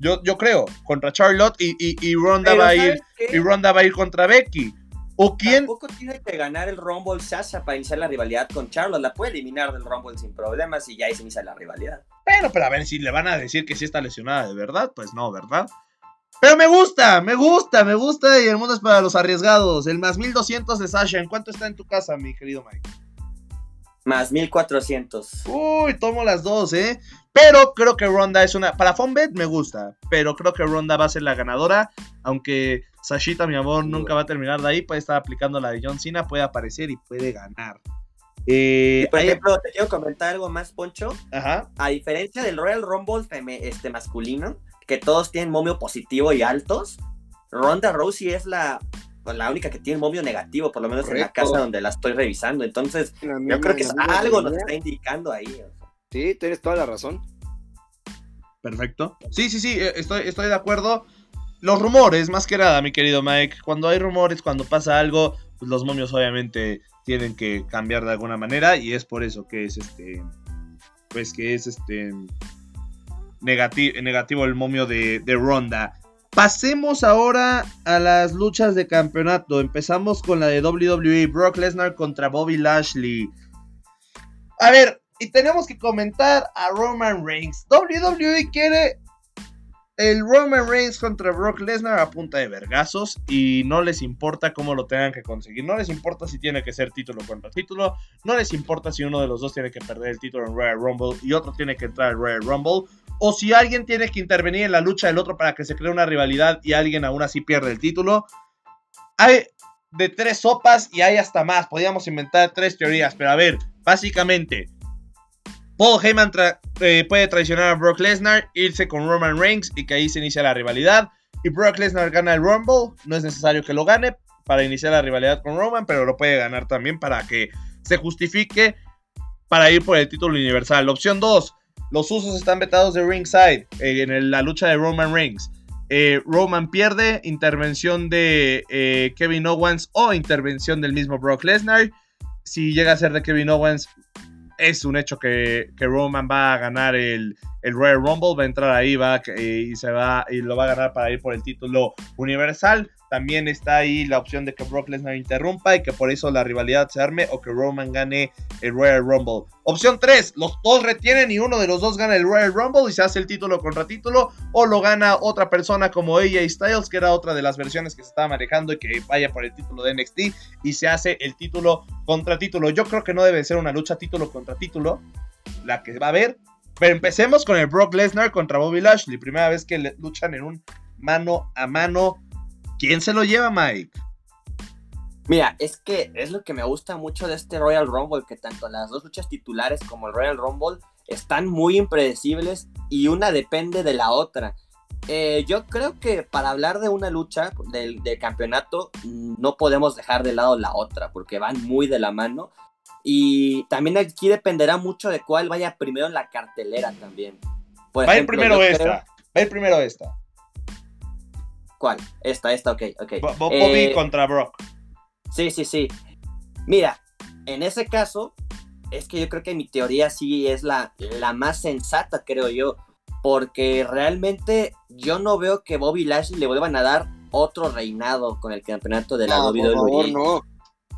Yo, yo creo, contra Charlotte y, y, y Ronda va a ir y Ronda va a ir contra Becky. ¿O quién? Tampoco tiene que ganar el Rumble Sasha para iniciar la rivalidad con Charlotte. La puede eliminar del Rumble sin problemas y ya ahí se inicia la rivalidad. Bueno, pero a ver si le van a decir que sí está lesionada de verdad, pues no, ¿verdad? Pero me gusta, me gusta, me gusta y el mundo es para los arriesgados. El más 1200 de Sasha, ¿en cuánto está en tu casa, mi querido Mike? Más 1400. Uy, tomo las dos, ¿eh? Pero creo que Ronda es una. Para Fonbet me gusta. Pero creo que Ronda va a ser la ganadora. Aunque Sashita, mi amor, nunca va a terminar de ahí. Puede estar aplicando la de John Cena. Puede aparecer y puede ganar. Eh, por ejemplo, te quiero comentar algo más, Poncho. Ajá. A diferencia del Royal Rumble este, masculino, que todos tienen momio positivo y altos, Ronda Rousey es la pues, la única que tiene momio negativo, por lo menos Correcto. en la casa donde la estoy revisando. Entonces, yo creo que es algo nos está indicando ahí. Sí, tienes toda la razón. Perfecto. Sí, sí, sí, estoy, estoy de acuerdo. Los rumores, más que nada, mi querido Mike. Cuando hay rumores, cuando pasa algo, pues los momios obviamente tienen que cambiar de alguna manera. Y es por eso que es este. Pues que es este. Negativo, el momio de, de Ronda. Pasemos ahora a las luchas de campeonato. Empezamos con la de WWE, Brock Lesnar contra Bobby Lashley. A ver, y tenemos que comentar a Roman Reigns. WWE quiere el Roman Reigns contra Brock Lesnar a punta de vergazos y no les importa cómo lo tengan que conseguir. No les importa si tiene que ser título contra título. No les importa si uno de los dos tiene que perder el título en Royal Rumble y otro tiene que entrar al Royal Rumble o si alguien tiene que intervenir en la lucha del otro para que se cree una rivalidad y alguien aún así pierde el título. Hay de tres sopas y hay hasta más. Podríamos inventar tres teorías, pero a ver, básicamente, Paul Heyman eh, puede traicionar a Brock Lesnar, irse con Roman Reigns y que ahí se inicia la rivalidad. Y Brock Lesnar gana el Rumble, no es necesario que lo gane para iniciar la rivalidad con Roman, pero lo puede ganar también para que se justifique para ir por el título universal. Opción 2. Los usos están vetados de ringside eh, en la lucha de Roman Reigns. Eh, Roman pierde, intervención de Kevin Owens o intervención del mismo Brock Lesnar. Si llega a ser de Kevin Owens, es un hecho que, que Roman va a ganar el, el, Royal Rumble, va a entrar ahí va, y, se va, y lo va a ganar para ir por el título universal. También está ahí la opción de que Brock Lesnar interrumpa y que por eso la rivalidad se arme o que Roman gane el Royal Rumble. Opción 3, los dos retienen y uno de los dos gana el Royal Rumble y se hace el título contra título o lo gana otra persona como AJ Styles, que era otra de las versiones que se estaba manejando y que vaya por el título de NXT y se hace el título contra título. Yo creo que no debe ser una lucha título contra título la que va a haber, pero empecemos con el Brock Lesnar contra Bobby Lashley, primera vez que luchan en un mano a mano ¿Quién se lo lleva, Mike? Mira, es que es lo que me gusta mucho de este Royal Rumble, que tanto las dos luchas titulares como el Royal Rumble están muy impredecibles y una depende de la otra. Eh, yo creo que para hablar de una lucha del, del, campeonato no podemos dejar de lado la otra, porque van muy de la mano. Y también aquí dependerá mucho de cuál vaya primero en la cartelera también. Por va ejemplo, primero esta. Creo... Va a ir primero esta. ¿Cuál? Esta, esta, ok, ok. Bobby eh, contra Brock. Sí, sí, sí. Mira, en ese caso, es que yo creo que mi teoría sí es la, la más sensata, creo yo. Porque realmente yo no veo que Bobby Lashley le vuelvan a dar otro reinado con el campeonato de la No, WWE. por favor, no.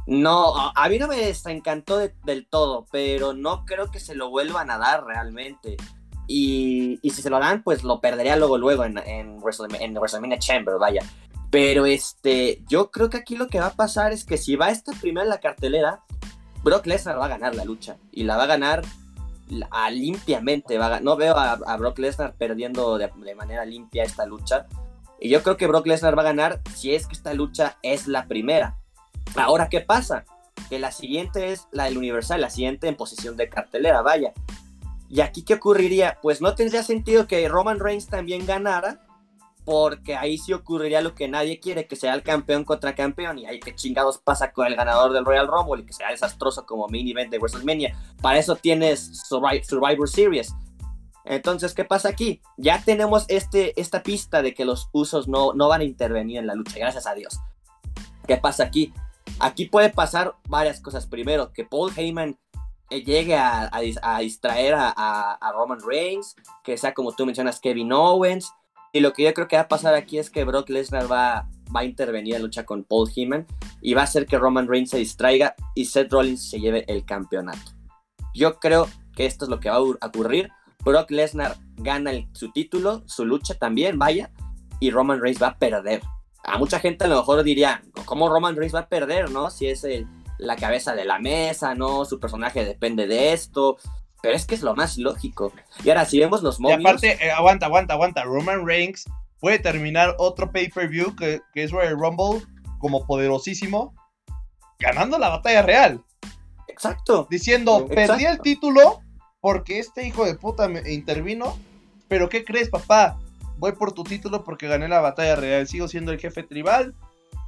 No, a a mí no me desencantó de- del todo, pero no creo que se lo vuelvan a dar realmente. Y, si se lo dan, pues lo perdería luego, luego en, en, WrestleMania, en WrestleMania Chamber, vaya. Pero este, yo creo que aquí lo que va a pasar es que si va esta primera en la cartelera, Brock Lesnar va a ganar la lucha. Y la va a ganar a limpiamente. No veo a, a Brock Lesnar perdiendo de, de manera limpia esta lucha. Y yo creo que Brock Lesnar va a ganar si es que esta lucha es la primera. Ahora, ¿qué pasa? Que la siguiente es la del Universal, la siguiente en posición de cartelera, vaya. ¿Y aquí qué ocurriría? Pues no tendría sentido que Roman Reigns también ganara, porque ahí sí ocurriría lo que nadie quiere, que sea el campeón contra campeón, y ahí qué chingados pasa con el ganador del Royal Rumble y que sea desastroso como main event de WrestleMania. Para eso tienes Survi- Survivor Series. Entonces, ¿qué pasa aquí? Ya tenemos este, esta pista de que los usos no, no van a intervenir en la lucha, gracias a Dios. ¿Qué pasa aquí? Aquí puede pasar varias cosas. Primero, que Paul Heyman llegue a, a dis- a distraer a, Roman Reigns, que sea como tú mencionas, Kevin Owens. Y lo que yo creo que va a pasar aquí es que Brock Lesnar va, a intervenir en lucha con Paul Heyman y va a hacer que Roman Reigns se distraiga y Seth Rollins se lleve el campeonato. Yo creo que esto es lo que va a ur- a ocurrir. Brock Lesnar gana su título, su lucha también, vaya, y Roman Reigns va a perder. A mucha gente a lo mejor diría, ¿cómo Roman Reigns va a perder, no? Si es el, la cabeza de la mesa, ¿no? Su personaje depende de esto. Pero es que es lo más lógico. Y ahora, si vemos los Y momios... aparte, eh, aguanta, aguanta, aguanta. Roman Reigns puede terminar otro pay-per-view que, que es Royal Rumble como poderosísimo, ganando la batalla real. Exacto. Diciendo, Exacto. perdí el título porque este hijo de puta me intervino. Pero ¿qué crees, papá? Voy por tu título porque gané la batalla real. Sigo siendo el jefe tribal.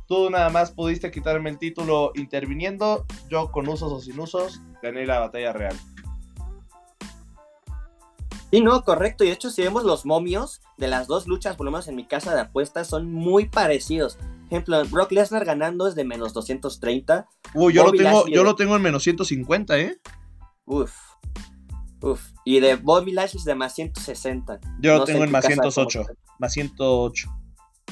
Tú nada más pudiste quitarme el título interviniendo. Yo con usos o sin usos gané la batalla real. Sí, no, correcto. Y de hecho, si vemos los momios de las dos luchas, por lo menos en mi casa de apuestas, son muy parecidos. Ejemplo, Brock Lesnar ganando es de menos 230. Uy, yo, Bobby lo tengo, Lashley yo de- lo tengo en menos 150, ¿eh? Uf. Uf. Y de Bobby Lashley es de más 160. Yo lo No tengo en más casa cómo 108. está. Más 108.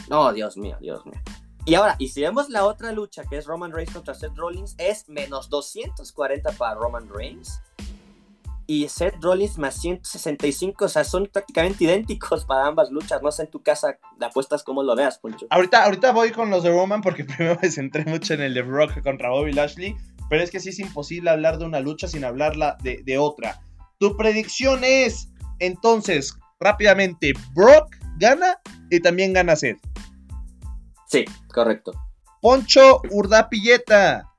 No, Dios mío, Dios mío. Y ahora, y si vemos la otra lucha, que es Roman Reigns contra Seth Rollins, es menos 240 para Roman Reigns. Y Seth Rollins más 165, o sea, son prácticamente idénticos para ambas luchas. No sé en tu casa de apuestas cómo lo veas, Poncho. Ahorita, ahorita voy con los de Roman porque primero me centré mucho en el de Brock contra Bobby Lashley. Pero es que sí es imposible hablar de una lucha sin hablarla de, de otra. Tu predicción es, entonces, rápidamente, Brock gana y también gana Seth. Sí, correcto. Poncho Urdapilleta.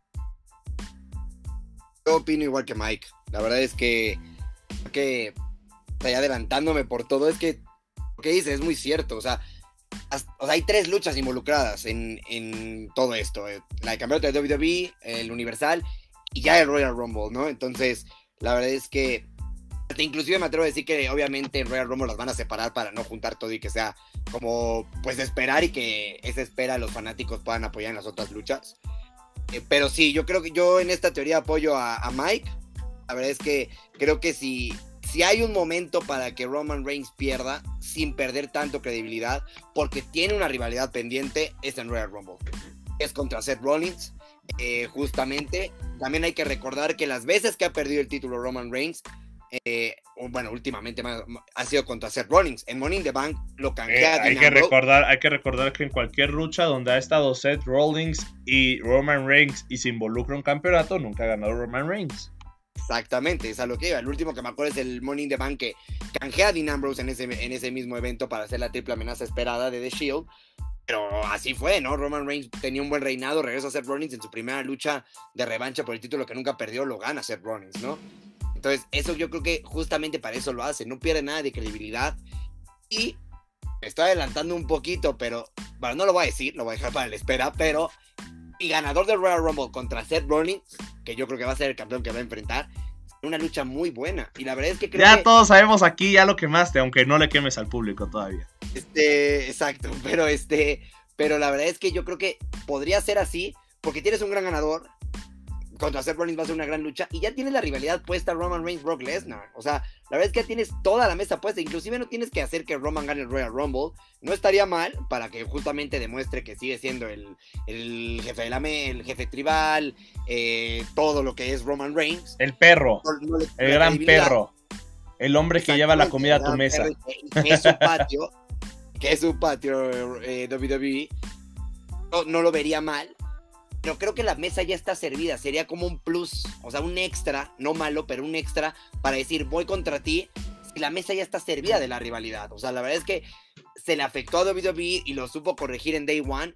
Yo opino igual que Mike. La verdad es que, que estoy adelantándome por todo. Es que lo que dice es muy cierto. O sea, o sea, hay tres luchas involucradas en, en todo esto. eh, La de campeonato de WWE, el Universal y ya el Royal Rumble, ¿no? Entonces, la verdad es que inclusive me atrevo a decir que obviamente en Royal Rumble las van a separar para no juntar todo y que sea como pues esperar y que esa espera los fanáticos puedan apoyar en las otras luchas. Eh, pero sí, yo creo que yo en esta teoría apoyo a, a Mike. La verdad es que creo que si, si hay un momento para que Roman Reigns pierda sin perder tanto credibilidad, porque tiene una rivalidad pendiente, es en Royal Rumble. Es contra Seth Rollins. eh, justamente, también hay que recordar que las veces que ha perdido el título Roman Reigns, eh, bueno, últimamente más- ha sido contra Seth Rollins. En Money in the Bank lo Eh, canjea hay, Dean que recordar, hay que recordar que en cualquier lucha donde ha estado Seth Rollins y Roman Reigns y se involucra un campeonato, nunca ha ganado Roman Reigns. Exactamente, es a lo que iba. El último que me acuerdo es el in the Bank que canjea a Dean Ambrose en ese, en ese mismo evento para hacer la triple amenaza esperada de The Shield. Pero así fue, ¿no? Roman Reigns tenía un buen reinado, regresa a Seth Rollins en su primera lucha de revancha por el título que nunca perdió, lo gana Seth Rollins, ¿no? Entonces, eso yo creo que justamente para eso lo hace, no pierde nada de credibilidad. Y me estoy adelantando un poquito, pero bueno, no lo voy a decir, lo voy a dejar para la espera, pero y ganador del Royal Rumble contra Seth Rollins, que yo creo que va a ser el campeón que va a enfrentar, una lucha muy buena. Y la verdad es que creo Ya que todos sabemos aquí ya lo quemaste, aunque no le quemes al público todavía. este, exacto, pero este, pero la verdad es que yo creo que podría ser así, porque tienes un gran ganador, contra Seth Rollins va a ser una gran lucha y ya tienes la rivalidad puesta Roman Reigns Brock Lesnar. O sea, la verdad es que ya tienes toda la mesa puesta, inclusive no tienes que hacer que Roman gane el Royal Rumble. No estaría mal para que justamente demuestre que sigue siendo el, el jefe de la me- el jefe tribal, eh, todo lo que es Roman Reigns. El perro, No- no le- el gran perro. El hombre que lleva la comida a tu mesa. Que es su patio, que es su patio eh, WWE. No, no lo vería mal. Pero creo que la mesa ya está servida. Sería como un plus, o sea, un extra, no malo, pero un extra para decir voy contra ti. La mesa ya está servida de la rivalidad. O sea, la verdad es que se le afectó a WWE y lo supo corregir en Day One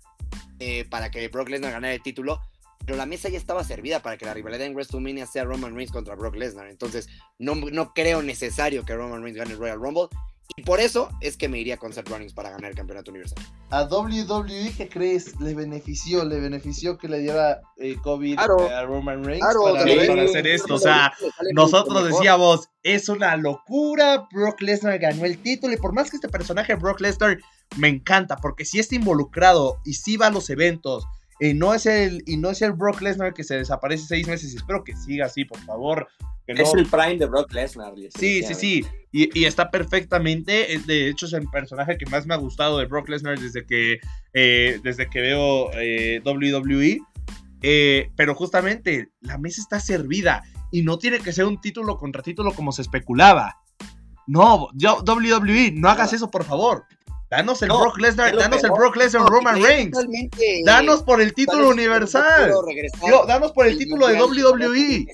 eh, para que Brock Lesnar ganara el título. Pero la mesa ya estaba servida para que la rivalidad en WrestleMania sea Roman Reigns contra Brock Lesnar. Entonces, no, no creo necesario que Roman Reigns gane el Royal Rumble. Y por eso es que me iría con Seth Rollins para ganar el campeonato universal. A WWE, ¿qué crees? Le benefició, le benefició que le diera eh, COVID Claro. a Roman Reigns Claro, para, Sí, WWE, para hacer esto, o sea, Nosotros decíamos, es una locura, Brock Lesnar ganó el título y por más que este personaje Brock Lesnar me encanta, porque si está involucrado y si va a los eventos y no es el y no es el Brock Lesnar que se desaparece seis meses y espero que siga así, por favor. No- Es el prime de Brock Lesnar. Sí, sí, sí. Y, y está perfectamente. De hecho, es el personaje que más me ha gustado de Brock Lesnar desde que, eh, desde que veo eh, WWE. Eh, pero justamente la mesa está servida y no tiene que ser un título contra título como se especulaba. No, yo, WWE, no hagas eso, por favor. Danos el No, Brock Lesnar, danos el. Brock Lesnar No, Roman Reigns. Danos por el título universal. Digo, danos por el título de WWE.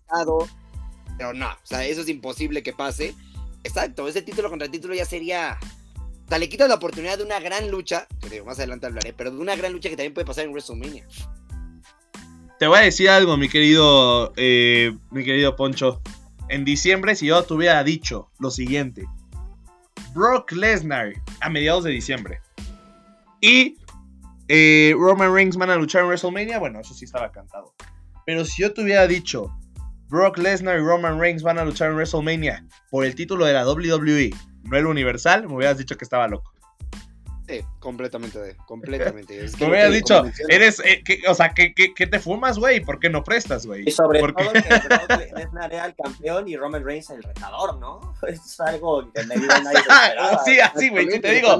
Pero no, o sea, eso es imposible que pase. Exacto, ese título contra título ya sería. O sea, le quitas la oportunidad de una gran lucha, que más adelante hablaré, pero de una gran lucha que también puede pasar en WrestleMania. Te voy a decir algo, mi querido, eh, mi querido Poncho. En diciembre, si yo te hubiera dicho lo siguiente: Brock Lesnar a mediados de diciembre y eh, Roman Reigns van a luchar en WrestleMania, bueno, eso sí estaba cantado. Pero si yo te hubiera dicho Brock Lesnar y Roman Reigns van a luchar en WrestleMania por el título de la WWE, no el Universal, me hubieras dicho que estaba loco. Sí, completamente, de- completamente. Es que Me hubieras dicho, eres, eh, que- o sea, ¿qué, qué, te fumas, güey? ¿Por qué no prestas, güey? Y sobre que Brock Lesnar era el campeón y Roman Reigns el retador, ¿no? Es algo que nadie se esperaba. sí, así, güey. Si te digo,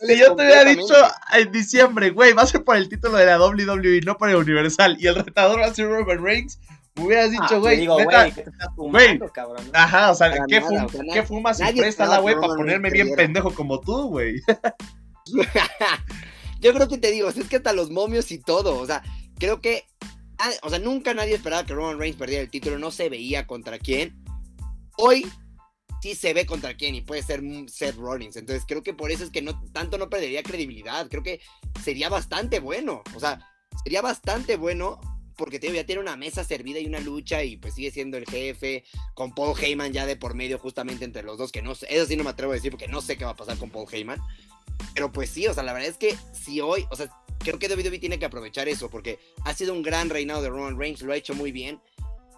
si yo te hubiera dicho en diciembre, güey, va a ser por el título de la WWE, no por el Universal, y el retador va a ser Roman Reigns, me hubieras Ah, dicho, güey, digo, neta, güey, ¿qué te estás fumando, cabrón? Ajá, o sea, Para ¿qué, nada, fum- ¿qué fumas y préstala, güey, para ponerme bien pendejo como tú, güey? Yo creo que te digo, es que hasta los momios y todo, o sea, creo que, ah, o sea, nunca nadie esperaba que Roman Reigns perdiera el título, no se veía contra quién. Hoy sí se ve contra quién y puede ser Seth Rollins, entonces creo que por eso es que no tanto no perdería credibilidad, creo que sería bastante bueno, o sea, sería bastante bueno porque te digo, ya tiene una mesa servida y una lucha y pues sigue siendo el jefe con Paul Heyman ya de por medio justamente entre los dos que no sé, eso sí no me atrevo a decir porque no sé qué va a pasar con Paul Heyman. Pero pues sí, o sea, la verdad es que si hoy, o sea, creo que WWE tiene que aprovechar eso porque ha sido un gran reinado de Roman Reigns, lo ha hecho muy bien.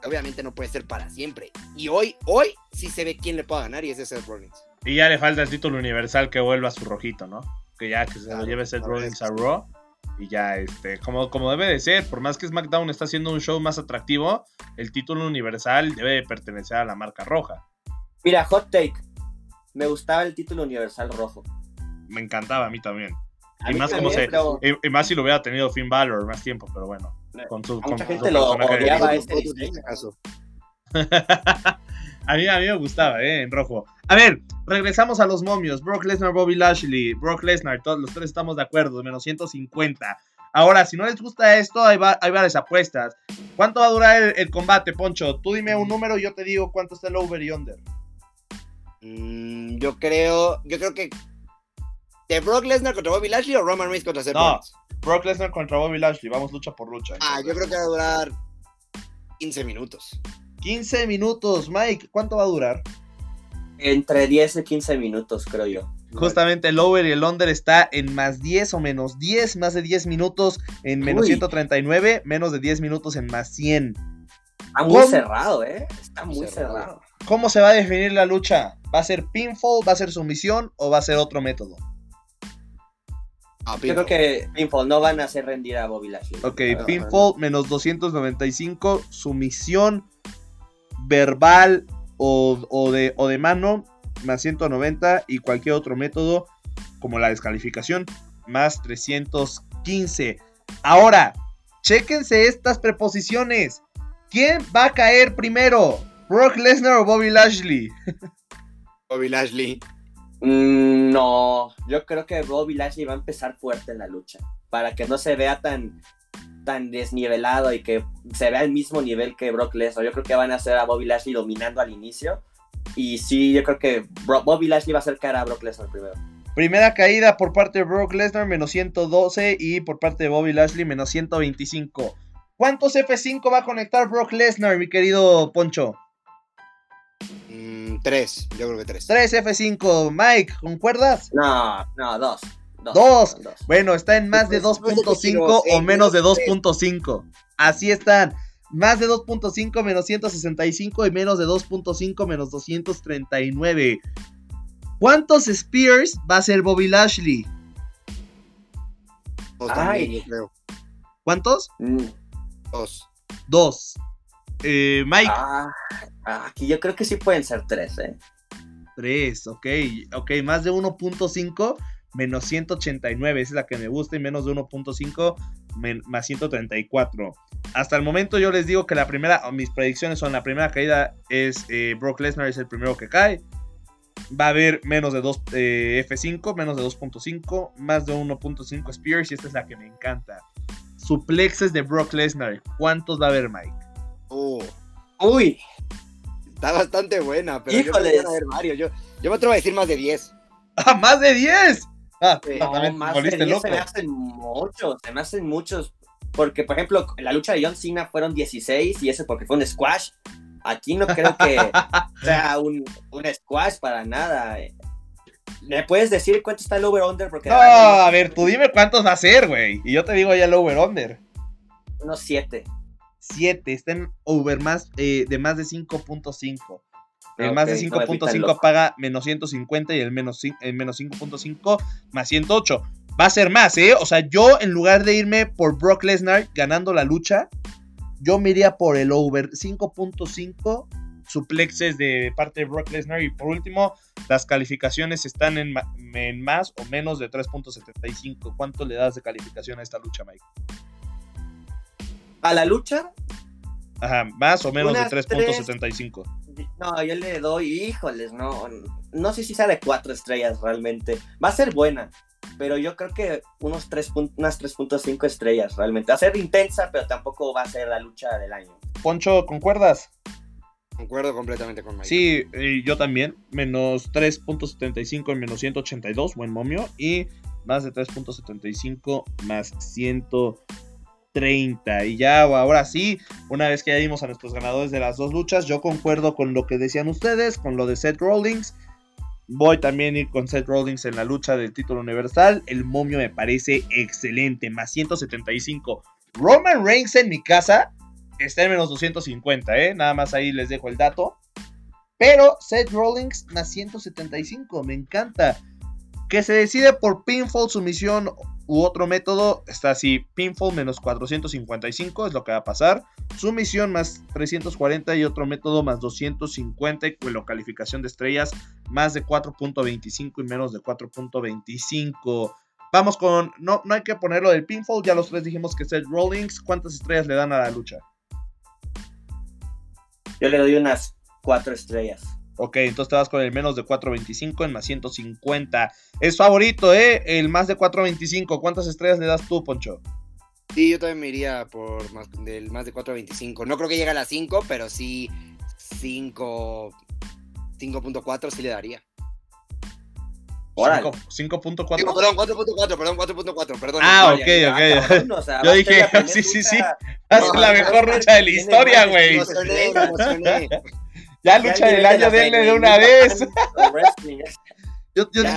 Obviamente no puede ser para siempre. Y hoy, hoy sí se ve quién le puede ganar y ese es Seth Rollins. Y ya le falta el título universal que vuelva a su rojito, ¿no? Que ya que se Claro, lo lleve Seth Rollins a Raw. Y ya, este, como, como debe de ser, por más que SmackDown está haciendo un show más atractivo, el título universal debe de pertenecer a la marca roja. Mira, hot take. Me gustaba el título universal rojo. Me encantaba a mí también. A Y mí más también, como se- pero Y, y más si lo hubiera tenido Finn Balor más tiempo, pero bueno. Con su, A con mucha su gente lo personaje de- odiaba. Este otro diseño. a, mí, a mí me gustaba, ¿eh? En rojo. A ver, regresamos a los momios. Brock Lesnar, Bobby Lashley, Brock Lesnar, todos los tres estamos de acuerdo, menos 150. Ahora, si no les gusta esto, hay, va- hay varias apuestas. ¿Cuánto va a durar el, el combate, Poncho? Tú dime un número y yo te digo cuánto está el over y under. Mm, yo creo, yo creo que de Brock Lesnar contra Bobby Lashley o Roman Reigns contra Seth No. Brock Lesnar contra Bobby Lashley, vamos lucha por lucha. Ah, yo creo que va a durar 15 minutos. 15 minutos, Mike, ¿cuánto va a durar? Entre 10 y 15 minutos, creo yo. Justamente el over y el under está en más 10 o menos 10, más de 10 minutos en menos Uy. 139, menos de 10 minutos en más 100. Está muy ¿Cómo? cerrado, ¿eh? Está muy Cerrado. cerrado. ¿Cómo se va a definir la lucha? ¿Va a ser pinfall, va a ser sumisión o va a ser otro método? Ah, Yo creo que Pinfall no van a hacer rendir a Bobby Lashley. Ok, pinfall menos 295, sumisión verbal o, o de, o de mano más 190 y cualquier otro método como la descalificación más 315. Ahora, chéquense estas preposiciones. ¿Quién va a caer primero? ¿Brock Lesnar o Bobby Lashley? Bobby Lashley. Mm, No, yo creo que Bobby Lashley va a empezar fuerte en la lucha. Para que no se vea tan, tan desnivelado y que se vea al mismo nivel que Brock Lesnar. Yo creo que van a hacer a Bobby Lashley dominando al inicio. Y sí, yo creo que Bro- Bobby Lashley va a hacer cara a Brock Lesnar primero. Primera caída por parte de Brock Lesnar, menos 112. Y por parte de Bobby Lashley, menos 125. ¿Cuántos F5 va a conectar Brock Lesnar, mi querido Poncho? Mm, tres, yo creo que tres. 3 F5. Mike, ¿concuerdas? No, no, dos. Dos. Dos. dos. Bueno, está en más de Pues, pues, es que 2.5 quiero o menos de seis, 2.5. Así están. Más de 2.5 menos 165 y menos de 2.5 menos 239. ¿Cuántos Spears va a ser Bobby Lashley? Dos también, Ay. yo creo. ¿Cuántos? Mm, Dos. Dos. Eh, Mike, ah, ah, aquí yo creo que sí pueden ser tres, ¿eh? tres. Ok, ok, más de 1.5 menos 189. Esa es la que me gusta y menos de 1.5 men- más 134. Hasta el momento yo les digo que la primera, o mis predicciones son la primera caída es eh, Brock Lesnar es el primero que cae. Va a haber menos de 2 eh, F5, menos de 2.5, más de 1.5 Spears y esta es la que me encanta. Suplexes de Brock Lesnar. ¿Cuántos va a haber, Mike? Uh, Uy, está bastante buena, pero yo Híjoles. a haber varios. Yo, yo me atrevo a decir más de 10. ¡Ah, más de 10! Ah, Sí. no, no, también más volviste de 10 loco. se me hacen muchos, se me hacen muchos. Porque, por ejemplo, en la lucha de John Cena fueron 16 y ese porque fue un squash. Aquí no creo que sea un, un squash para nada. ¿Me puedes decir cuánto está el over-under? Porque No, a ver, tú dime cuántos va a ser, güey. Y yo te digo ya el over-under. Unos 7. 7, está en over más, eh, de más de 5.5. El más de no me fui tan 5.5 loco. paga menos 150 y el menos, el menos 5.5 más 108. Va a ser más, ¿eh? O sea, yo en lugar de irme por Brock Lesnar ganando la lucha, yo me iría por el over 5.5 suplexes de parte de Brock Lesnar. Y por último, las calificaciones están en, más o menos de 3.75. ¿Cuánto le das de calificación a esta lucha, Mike? A la lucha, Ajá, más o menos Unas de 3.75. no, yo le doy, híjoles, no. No sé si sea de 4 estrellas realmente. Va a ser buena, pero yo creo que unos 3 pun- unas 3.5 estrellas realmente. Va a ser intensa, pero tampoco va a ser la lucha del año. Poncho, ¿concuerdas? Concuerdo completamente con Mike. Sí, eh, yo también. Menos 3.75 en menos 182, buen momio. Y más de 3.75 más 130. Y ya, ahora sí, una vez que ya dimos a nuestros ganadores de las dos luchas, yo concuerdo con lo que decían ustedes, con lo de Seth Rollins. Voy también a ir con Seth Rollins en la lucha del título universal. El momio me parece excelente, más 175. Roman Reigns en mi casa está en menos 250, ¿eh? Nada más ahí les dejo el dato. Pero Seth Rollins más 175, me encanta. Que se decide por pinfall, sumisión u otro método, está así, pinfall menos 455 es lo que va a pasar. Sumisión más 340 y otro método más 250 y con la calificación de estrellas más de 4.25 y menos de 4.25. Vamos con, no, no hay que ponerlo del pinfall, ya los tres dijimos que Seth Rollins, ¿cuántas estrellas le dan a la lucha? Yo le doy unas 4 estrellas. Ok, entonces te vas con el menos de 4.25 en más 150. Es favorito, ¿eh? El más de 4.25. ¿Cuántas estrellas le das tú, Poncho? Sí, yo también me iría por más, del más de 4.25. No creo que llegue a las 5, pero sí 5. 5.4 sí le daría. Órale. Cinco- 5.4. Digo, perdón, 4.4, perdón, 4.4. Perdón. Ah, ok, ya. ok. cabrón, o sea, Yo dije, sí, sí, sí. Es No, la mejor lucha de la historia, güey. Me emocioné, me emocioné. Ya lucha el del año, denle de una vez. Yo, yo Ya,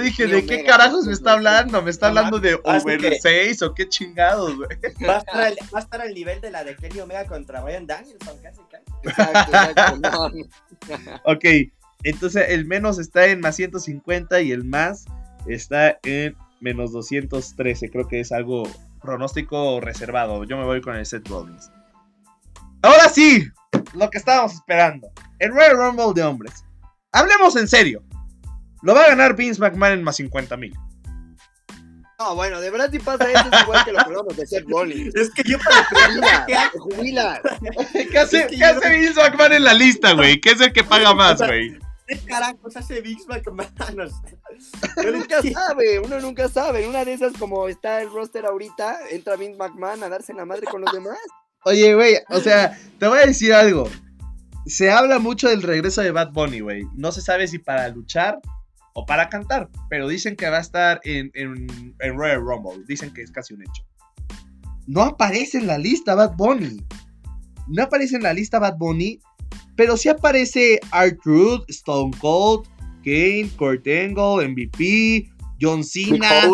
dije, yo ¿de qué carajos me está hablando? ¿Me está hablando de over que- 6 o qué chingados, güey? Va a, estar al, va a estar al nivel de la de Kenny Omega contra Brian Danielson, casi, casi. Exacto, exacto. no. Ok, entonces el menos está en más 150 y el más está en menos 213. Creo que es algo pronóstico reservado. Yo me voy con el Seth Rollins. Ahora sí, lo que estábamos esperando. El Royal Rumble de hombres. Hablemos en serio. Lo va a ganar Vince McMahon en más 50 mil. No, bueno, de verdad si pasa eso es igual que lo probamos de Seth Rollins. Es que yo para Te jubila, te. ¿Qué hace, Es que qué yo hace Vince McMahon en la lista, güey? ¿Qué es el que paga más, güey? ¿Qué carajos hace Vince McMahon? O sea, yo no Nunca sabe, uno nunca sabe. En Una de esas, como está el roster ahorita, entra Vince McMahon a darse en la madre con los demás. Oye, güey, o sea, te voy a decir algo. Se habla mucho del regreso de Bad Bunny, güey. No se sabe si para luchar o para cantar, pero dicen que va a estar en, en, en Royal Rumble. Dicen que es casi un hecho. No aparece en la lista Bad Bunny. No aparece en la lista Bad Bunny, pero sí aparece R-Truth, Stone Cold, Kane, Kurt Angle, MVP, John Cena.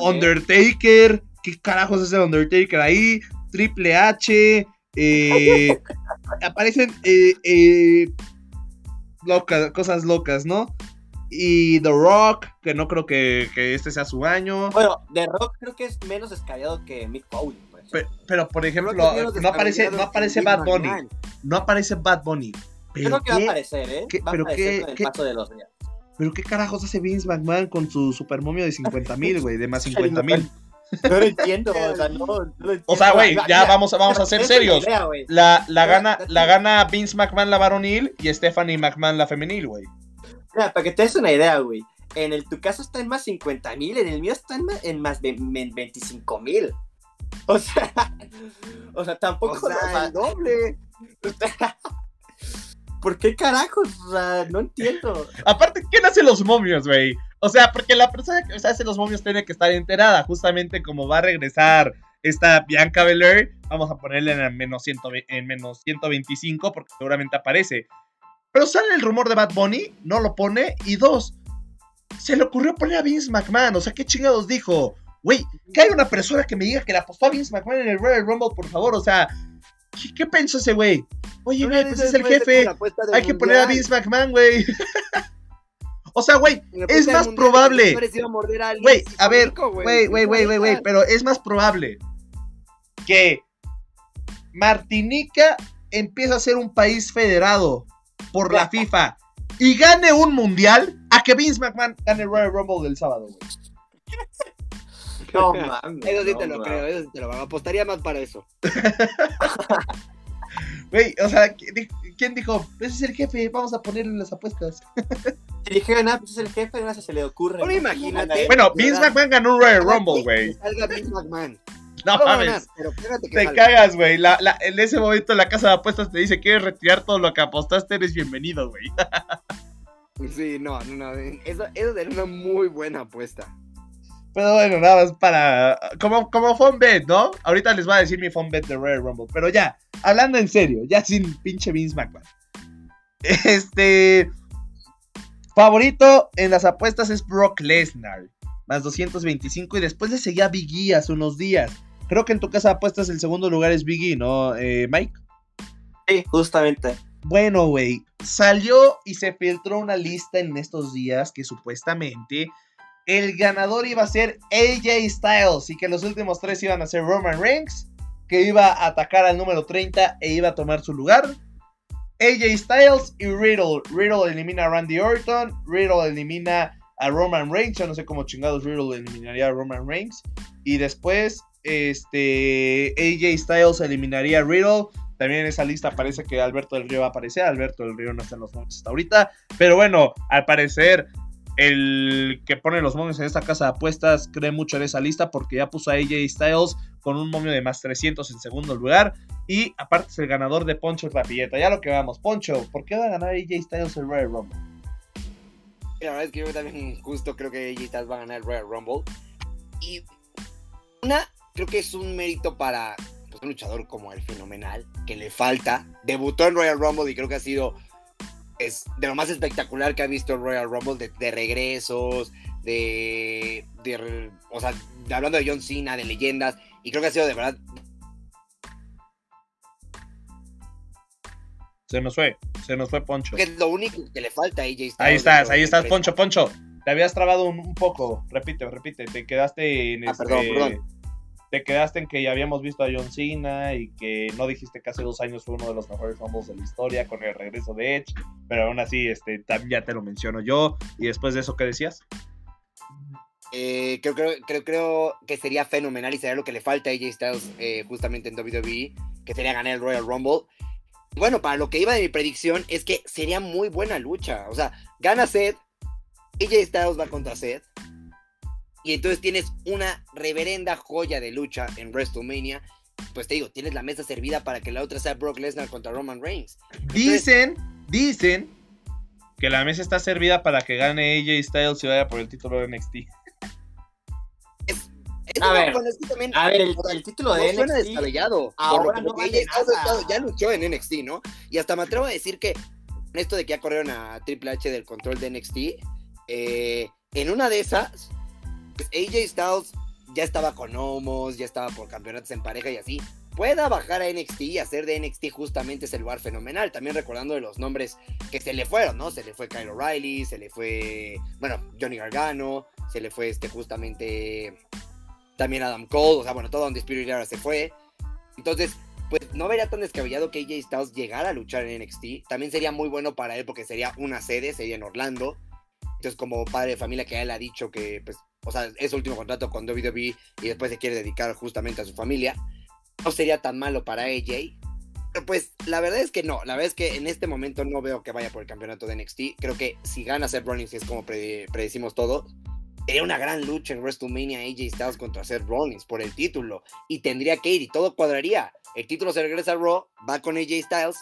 Undertaker, ¿qué carajos es el Undertaker ahí? Triple H, eh, aparecen eh, eh, locas, cosas locas, ¿no? Y The Rock, que no creo que, que este sea su año. Bueno, The Rock creo que es menos descabellado que Mick Foley. por ejemplo. Pe- Pero, por ejemplo, no aparece, no aparece Bad Bunny. No aparece Bad Bunny. Yo ¿Pero creo que va a qué, aparecer, ¿eh? qué- va a pero aparecer qué- con el qué- paso de los días. pero qué carajos hace Vince McMahon con su super momio de 50 mil, güey? De más 50 mil. No lo entiendo, o sea, no, no lo entiendo. O sea, güey, ya mira, vamos, a- vamos a ser serios. idea. La, la, gana, la gana Vince McMahon la varonil y Stephanie McMahon la femenil, güey. Mira, para que te des una idea, güey. En el tu caso está en más 50 mil, en el mío está en más, en más ve- men- 25 mil. O sea, o sea, tampoco. O sea, el doble. ¿Por qué carajos? O sea, no entiendo. Aparte, ¿quién hace los momios, güey? O sea, porque la persona que hace los momios tiene que estar enterada. Justamente como va a regresar esta Bianca Belair, vamos a ponerle en, menos, 100 en menos 125 porque seguramente aparece. Pero sale el rumor de Bad Bunny, no lo pone. Y dos, se le ocurrió poner a Vince McMahon. O sea, ¿qué chingados dijo? Güey, que hay una persona que me diga que la apostó a Vince McMahon en el Royal Rumble, por favor. O sea, ¿qué, qué pensó ese güey? Oye, güey, de pues es el jefe. Hay que poner a mundial. Vince McMahon, güey. o sea, güey, es más probable. Güey, a ver, güey, güey, güey, güey, güey, pero es más probable que Martinica empiece a ser un país federado por la FIFA y gane un mundial a que Vince McMahon gane el Royal Rumble del sábado, güey. No mames. Eso sí no te lo creo, eso sí te lo apostaría más para eso. Güey, o sea, ¿qui- di- ¿quién dijo? Ese es el jefe, vamos a ponerle las apuestas. Si dijeron, ah, pues es el jefe, no se le ocurre. Imagínate. Bueno, Vince verdad, McMahon ganó un Royal Rumble, güey. Salga Vince McMahon. No No ganar, mames. pero que Te salga. cagas, güey. La, la- en ese momento la casa de apuestas te dice, ¿quieres retirar todo lo que apostaste? Eres bienvenido, güey. Sí, no, no, no. Eso, eso sería una muy buena apuesta. Pero bueno, nada más para. Como, como fun bet, ¿no? Ahorita les voy a decir mi fun bet de Royal Rumble. Pero ya, hablando en serio, ya sin pinche Vince McMahon. Este. Favorito en las apuestas es Brock Lesnar. Más 225. Y después le seguía Big E hace unos días. Creo que en tu casa de apuestas el segundo lugar es Big E, ¿no, eh, Mike? Sí, justamente. Bueno, güey, salió y se filtró una lista en estos días que supuestamente el ganador iba a ser AJ Styles y que los últimos tres iban a ser Roman Reigns, que iba a atacar al número 30 e iba a tomar su lugar. AJ Styles y Riddle. Riddle elimina a Randy Orton, Riddle elimina a Roman Reigns, yo no sé cómo chingados Riddle eliminaría a Roman Reigns. Y después, este, AJ Styles eliminaría a Riddle. También en esa lista parece que Alberto del Río va a aparecer. Alberto del Río no está en los nombres hasta ahorita. Pero bueno, al parecer, el que pone los momios en esta casa de apuestas cree mucho en esa lista porque ya puso a AJ Styles con un momio de más 300 en segundo lugar. Y aparte es el ganador de Poncho Rapilleta. Ya lo que vamos. Poncho, ¿por qué va a ganar AJ Styles el Royal Rumble? La verdad es que yo también justo creo que AJ Styles va a ganar el Royal Rumble. Y una, creo que es un mérito para pues, un luchador como el fenomenal, que le falta. Debutó en Royal Rumble y creo que ha sido es de lo más espectacular que ha visto el Royal Rumble, de, de regresos, de, de, o sea, de- hablando de John Cena, de leyendas, y creo que ha sido de verdad Se nos fue, se nos fue Poncho. que es lo único que le falta a AJ Styles. Ahí estás, ahí estás. Poncho, Poncho. te habías trabado un, un poco. Repite, repite. Te quedaste en Ah, este. perdón, perdón. Te quedaste en que ya habíamos visto a John Cena y que no dijiste que hace dos años fue uno de los mejores Rumbles de la historia con el regreso de Edge. Pero aún así, este, ya te lo menciono yo. Y después de eso, ¿qué decías? Eh, creo, creo, creo, creo que sería fenomenal y sería lo que le falta a AJ Styles eh, justamente en WWE, que sería ganar el Royal Rumble. Bueno, para lo que iba de mi predicción es que sería muy buena lucha. O sea, gana Seth, AJ Styles va contra Seth. Y entonces tienes una reverenda joya de lucha en WrestleMania. Pues te digo, tienes la mesa servida para que la otra sea Brock Lesnar contra Roman Reigns. Dicen, dicen que la mesa está servida para que gane AJ Styles y vaya por el título de NXT. Es A ver, también- A el, título no de suena NXT. descabellado. ahora no vale nada. ya luchó en NXT, ¿no? Y hasta me atrevo a decir que con esto de que ya corrieron a Triple H del control de NXT, eh, en una de esas, AJ Styles ya estaba con homos, ya estaba por campeonatos en pareja y así. Pueda bajar a NXT y hacer de NXT justamente ese lugar fenomenal. También recordando de los nombres que se le fueron, ¿no? Se le fue Kyle O'Reilly, se le fue, bueno, Johnny Gargano, se le fue este justamente también Adam Cole, o sea, bueno, todo donde Spirit ahora se fue. Entonces, pues no vería tan descabellado que AJ Styles llegara a luchar en NXT. También sería muy bueno para él porque sería una sede, sería en Orlando. Entonces, como padre de familia que él ha dicho que, pues, o sea, es su último contrato con WWE y después se quiere dedicar justamente a su familia, no sería tan malo para AJ. Pero pues la verdad es que no, la verdad es que en este momento no veo que vaya por el campeonato de NXT. Creo que si gana Seth Rollins, que es como pre- predecimos todos, sería una gran lucha en WrestleMania AJ Styles contra Seth Rollins por el título. Y tendría que ir y todo cuadraría. El título se regresa a Raw, va con AJ Styles,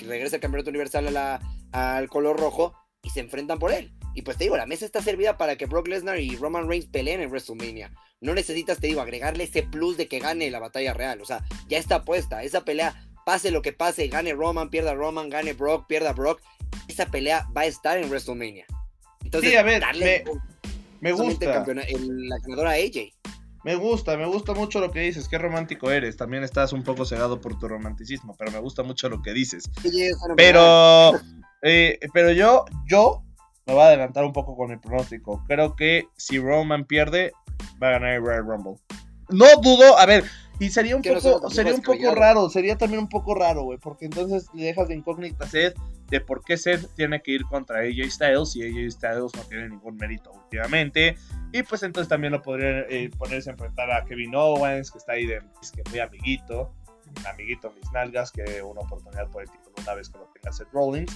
regresa el campeonato universal al color rojo y se enfrentan por él. Y pues te digo, la mesa está servida para que Brock Lesnar y Roman Reigns peleen en WrestleMania. No necesitas, te digo, agregarle ese plus de que gane la batalla real. O sea, ya está puesta. Esa pelea, pase lo que pase, gane Roman, pierda Roman, gane Brock, pierda Brock. Esa pelea va a estar en WrestleMania. Entonces, Sí, a ver, darle Me el gusta, campeona- el- la ganadora AJ. me gusta, me gusta mucho lo que dices. Qué romántico eres. También estás un poco cegado por tu romanticismo, pero me gusta mucho lo que dices. Pero, eh, pero yo, yo me voy a adelantar un poco con el pronóstico. Creo que si Roman pierde, va a ganar el Royal Rumble. No dudo, a ver, y sería un no poco, sería un poco raro, sería también un poco raro, güey, porque entonces le dejas de incógnita a Seth de por qué Seth tiene que ir contra AJ Styles y AJ Styles no tiene ningún mérito últimamente. Y pues entonces también lo podría eh, ponerse a enfrentar a Kevin Owens, que está ahí de es que muy amiguito, amiguito mis nalgas, que una oportunidad por el título una vez que lo tenga Seth Rollins.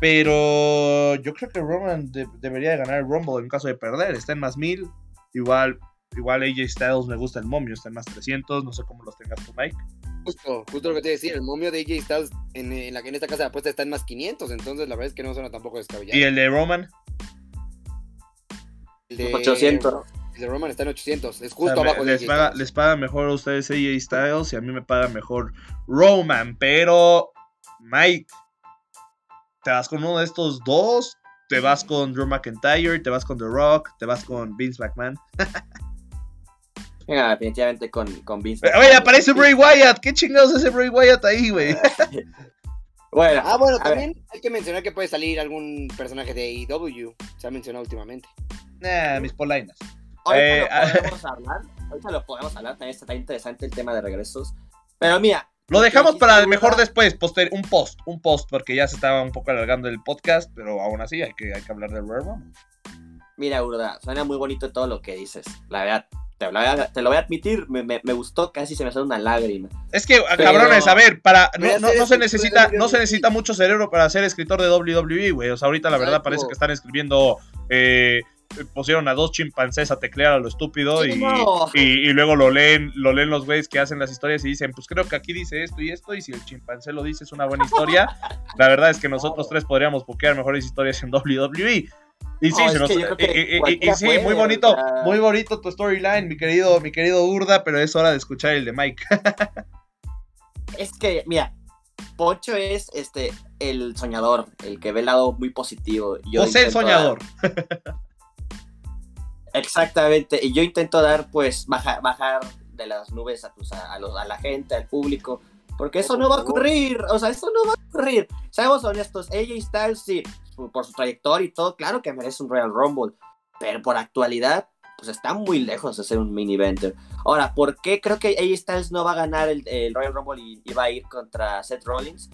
Pero yo creo que Roman de- debería de ganar el Rumble en caso de perder. Está en más mil. Igual, igual AJ Styles me gusta el momio, está en más 300. No sé cómo los tengas tú, Mike. Justo, justo lo que te iba a decir, el momio de AJ Styles en, en la que en esta casa de apuesta está en más 500, entonces la verdad es que no suena tampoco descabellado. Y el de Roman. El de, 800. el de Roman está en 800, es O justo sea, abajo de les, AJ paga, Styles. les paga mejor a ustedes AJ Styles y a mí me paga mejor Roman. Pero, Mike, te vas con uno de estos dos. Te vas con Drew McIntyre, te vas con The Rock, te vas con Vince McMahon. Venga, definitivamente con, con Vince. Oye, aparece Bray Wyatt. ¿Qué chingados hace Bray Wyatt ahí, güey? Bueno, Ah, bueno, ver. también hay que mencionar que puede salir algún personaje de AEW, se ha mencionado últimamente. Nah, mis polainas. ahorita eh, lo podemos hablar. Ahorita lo podemos hablar. También está interesante el tema de regresos. Pero mira. Lo dejamos para mejor después, poster, un post, un post, porque ya se estaba un poco alargando el podcast, pero aún así hay que, hay que hablar del Royal Rumble. Mira, Urda, suena muy bonito todo lo que dices. La verdad, te lo voy a, te lo voy a admitir, me, me- me gustó, casi se me sale una lágrima. Es que, Pero- cabrones, a ver, para, no, no, no se necesita, no se necesita mucho cerebro para ser escritor de WWE, güey. O sea, ahorita la verdad parece que están escribiendo, eh, pusieron a dos chimpancés a teclear a lo estúpido Sí, y, no. y, y luego lo leen, lo leen los güeyes que hacen las historias y dicen, pues creo que aquí dice esto y esto, y si el chimpancé lo dice es una buena historia. la verdad es que nosotros tres podríamos buquear mejores historias en WWE. Y sí, No, se es nos- y- sí, muy bonito, muy bonito tu storyline, mi querido, mi querido Urda, pero es hora de escuchar el de Mike. Es que, mira, Poncho es este el soñador, el que ve el lado muy positivo. Yo José el soñador. exactamente. Y yo intento dar, pues, bajar, bajar de las nubes a, tus- a, a los- a la gente, al público, Porque eso no va a ocurrir, o sea, eso no va a ocurrir. Seamos honestos, AJ Styles, sí, por, por su trayectoria y todo, claro que merece un Royal Rumble, pero por actualidad, pues está muy lejos de ser un mini eventer. Ahora, ¿por qué creo que AJ Styles no va a ganar el, el Royal Rumble y, y va a ir contra Seth Rollins?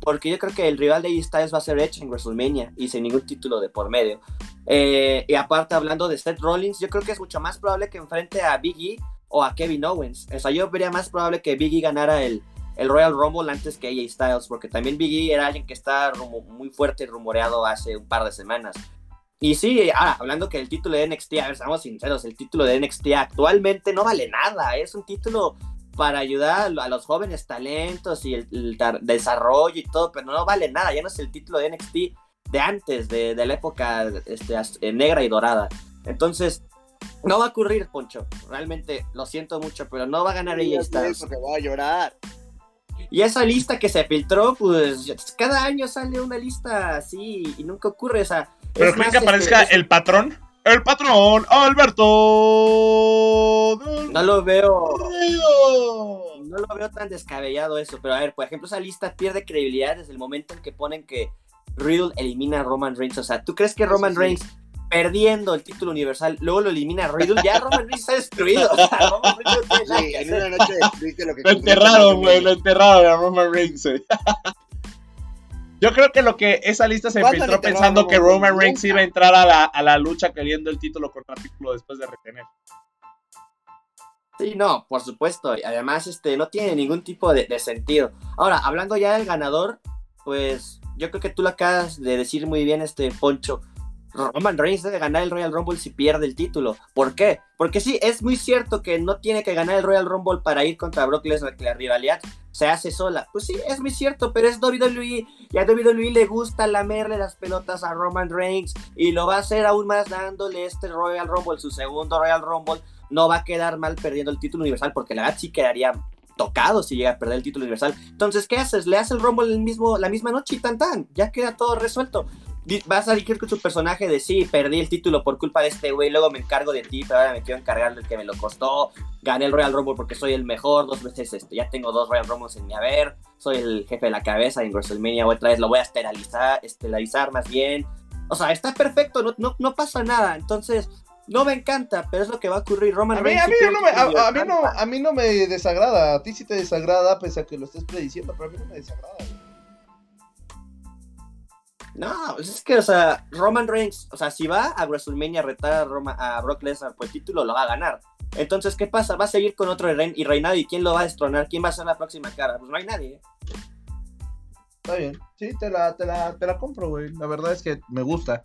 Porque yo creo que el rival de AJ Styles va a ser Edge en WrestleMania y sin ningún título de por medio. Eh, y aparte, hablando de Seth Rollins, yo creo que es mucho más probable que enfrente a Big E o a Kevin Owens. O sea, yo vería más probable que Big E ganara el, el Royal Rumble antes que AJ Styles, porque también Big E era alguien que está muy fuerte y rumoreado hace un par de semanas. Y sí, ahora, hablando que el título de NXT, a ver, seamos sinceros, el título de NXT actualmente no vale nada, es un título para ayudar a los jóvenes talentos y el, el desarrollo y todo, pero no vale nada, ya no es el título de NXT de antes, de, de la época este, eh, negra y dorada. Entonces, no va a ocurrir, Poncho, realmente lo siento mucho, pero no va a ganar AJ Digas Styles. eso, que voy a llorar. Y esa lista que se filtró, pues cada año sale una lista así y nunca ocurre. O sea, Pero es creen más, que este, aparezca es- el patrón. El patrón, Alberto. No lo veo. Río. No lo veo tan descabellado eso. Pero a ver, por ejemplo, esa lista pierde credibilidad desde el momento en que ponen que Riddle elimina a Roman Reigns. O sea, ¿tú crees que Roman sí. Reigns perdiendo el título universal, luego lo elimina a Riddle? Ya Roman Reigns está destruido. O sea, Roman Reigns no tiene nada Sí, que en hacer. una noche destruiste lo que Lo enterraron, güey, lo enterraron a Roman Reigns. Yo creo que lo que esa lista se ¿Cuándo filtró pensando que Roman Reigns? Iba a entrar a la, a la lucha queriendo el título contra título después de retener. Sí, no, por supuesto. Y Además, este, no tiene ningún tipo de, de sentido. Ahora, hablando ya del ganador, pues yo creo que tú lo acabas de decir muy bien, este Poncho. Roman Reigns debe ganar el Royal Rumble si pierde el título. ¿Por qué? Porque sí, es muy cierto que no tiene que ganar el Royal Rumble para ir contra Brock Lesnar, que la rivalidad se hace sola. Pues sí, es muy cierto, pero es WWE y a WWE le gusta lamerle las pelotas a Roman Reigns y lo va a hacer aún más dándole este Royal Rumble, su segundo Royal Rumble. No va a quedar mal perdiendo el título universal, porque la verdad sí quedaría tocado si llega a perder el título universal. Entonces, ¿qué haces? Le haces el Rumble el mismo, la misma noche y tan tan, ya queda todo resuelto. Vas a decir con tu personaje de sí, perdí el título por culpa de este güey, luego me encargo de ti, pero ahora me quiero encargar del que me lo costó. Gané el Royal Rumble porque soy el mejor, dos veces este, ya tengo dos Royal Rumbles en mi haber, soy el jefe de la cabeza en WrestleMania, otra vez lo voy a estelarizar, estelarizar más bien. O sea, está perfecto, no, no, no pasa nada. Entonces, no me encanta, pero es lo que va a ocurrir. Roman A mí, Reigns a, mí no me, a, a mí no, a mí no me desagrada. A ti sí te desagrada, pese a que lo estés prediciendo, pero a mí no me desagrada. güey. No, pues es que, o sea, Roman Reigns, o sea, si va a WrestleMania a retar a, Roma- a Brock Lesnar por el título, lo va a ganar. Entonces, ¿qué pasa? Va a seguir con otro y reinado. ¿Y quién lo va a destronar? ¿Quién va a ser la próxima cara? Pues no hay nadie. Está bien. Sí, te la, te la, te la compro, güey. La verdad es que me gusta.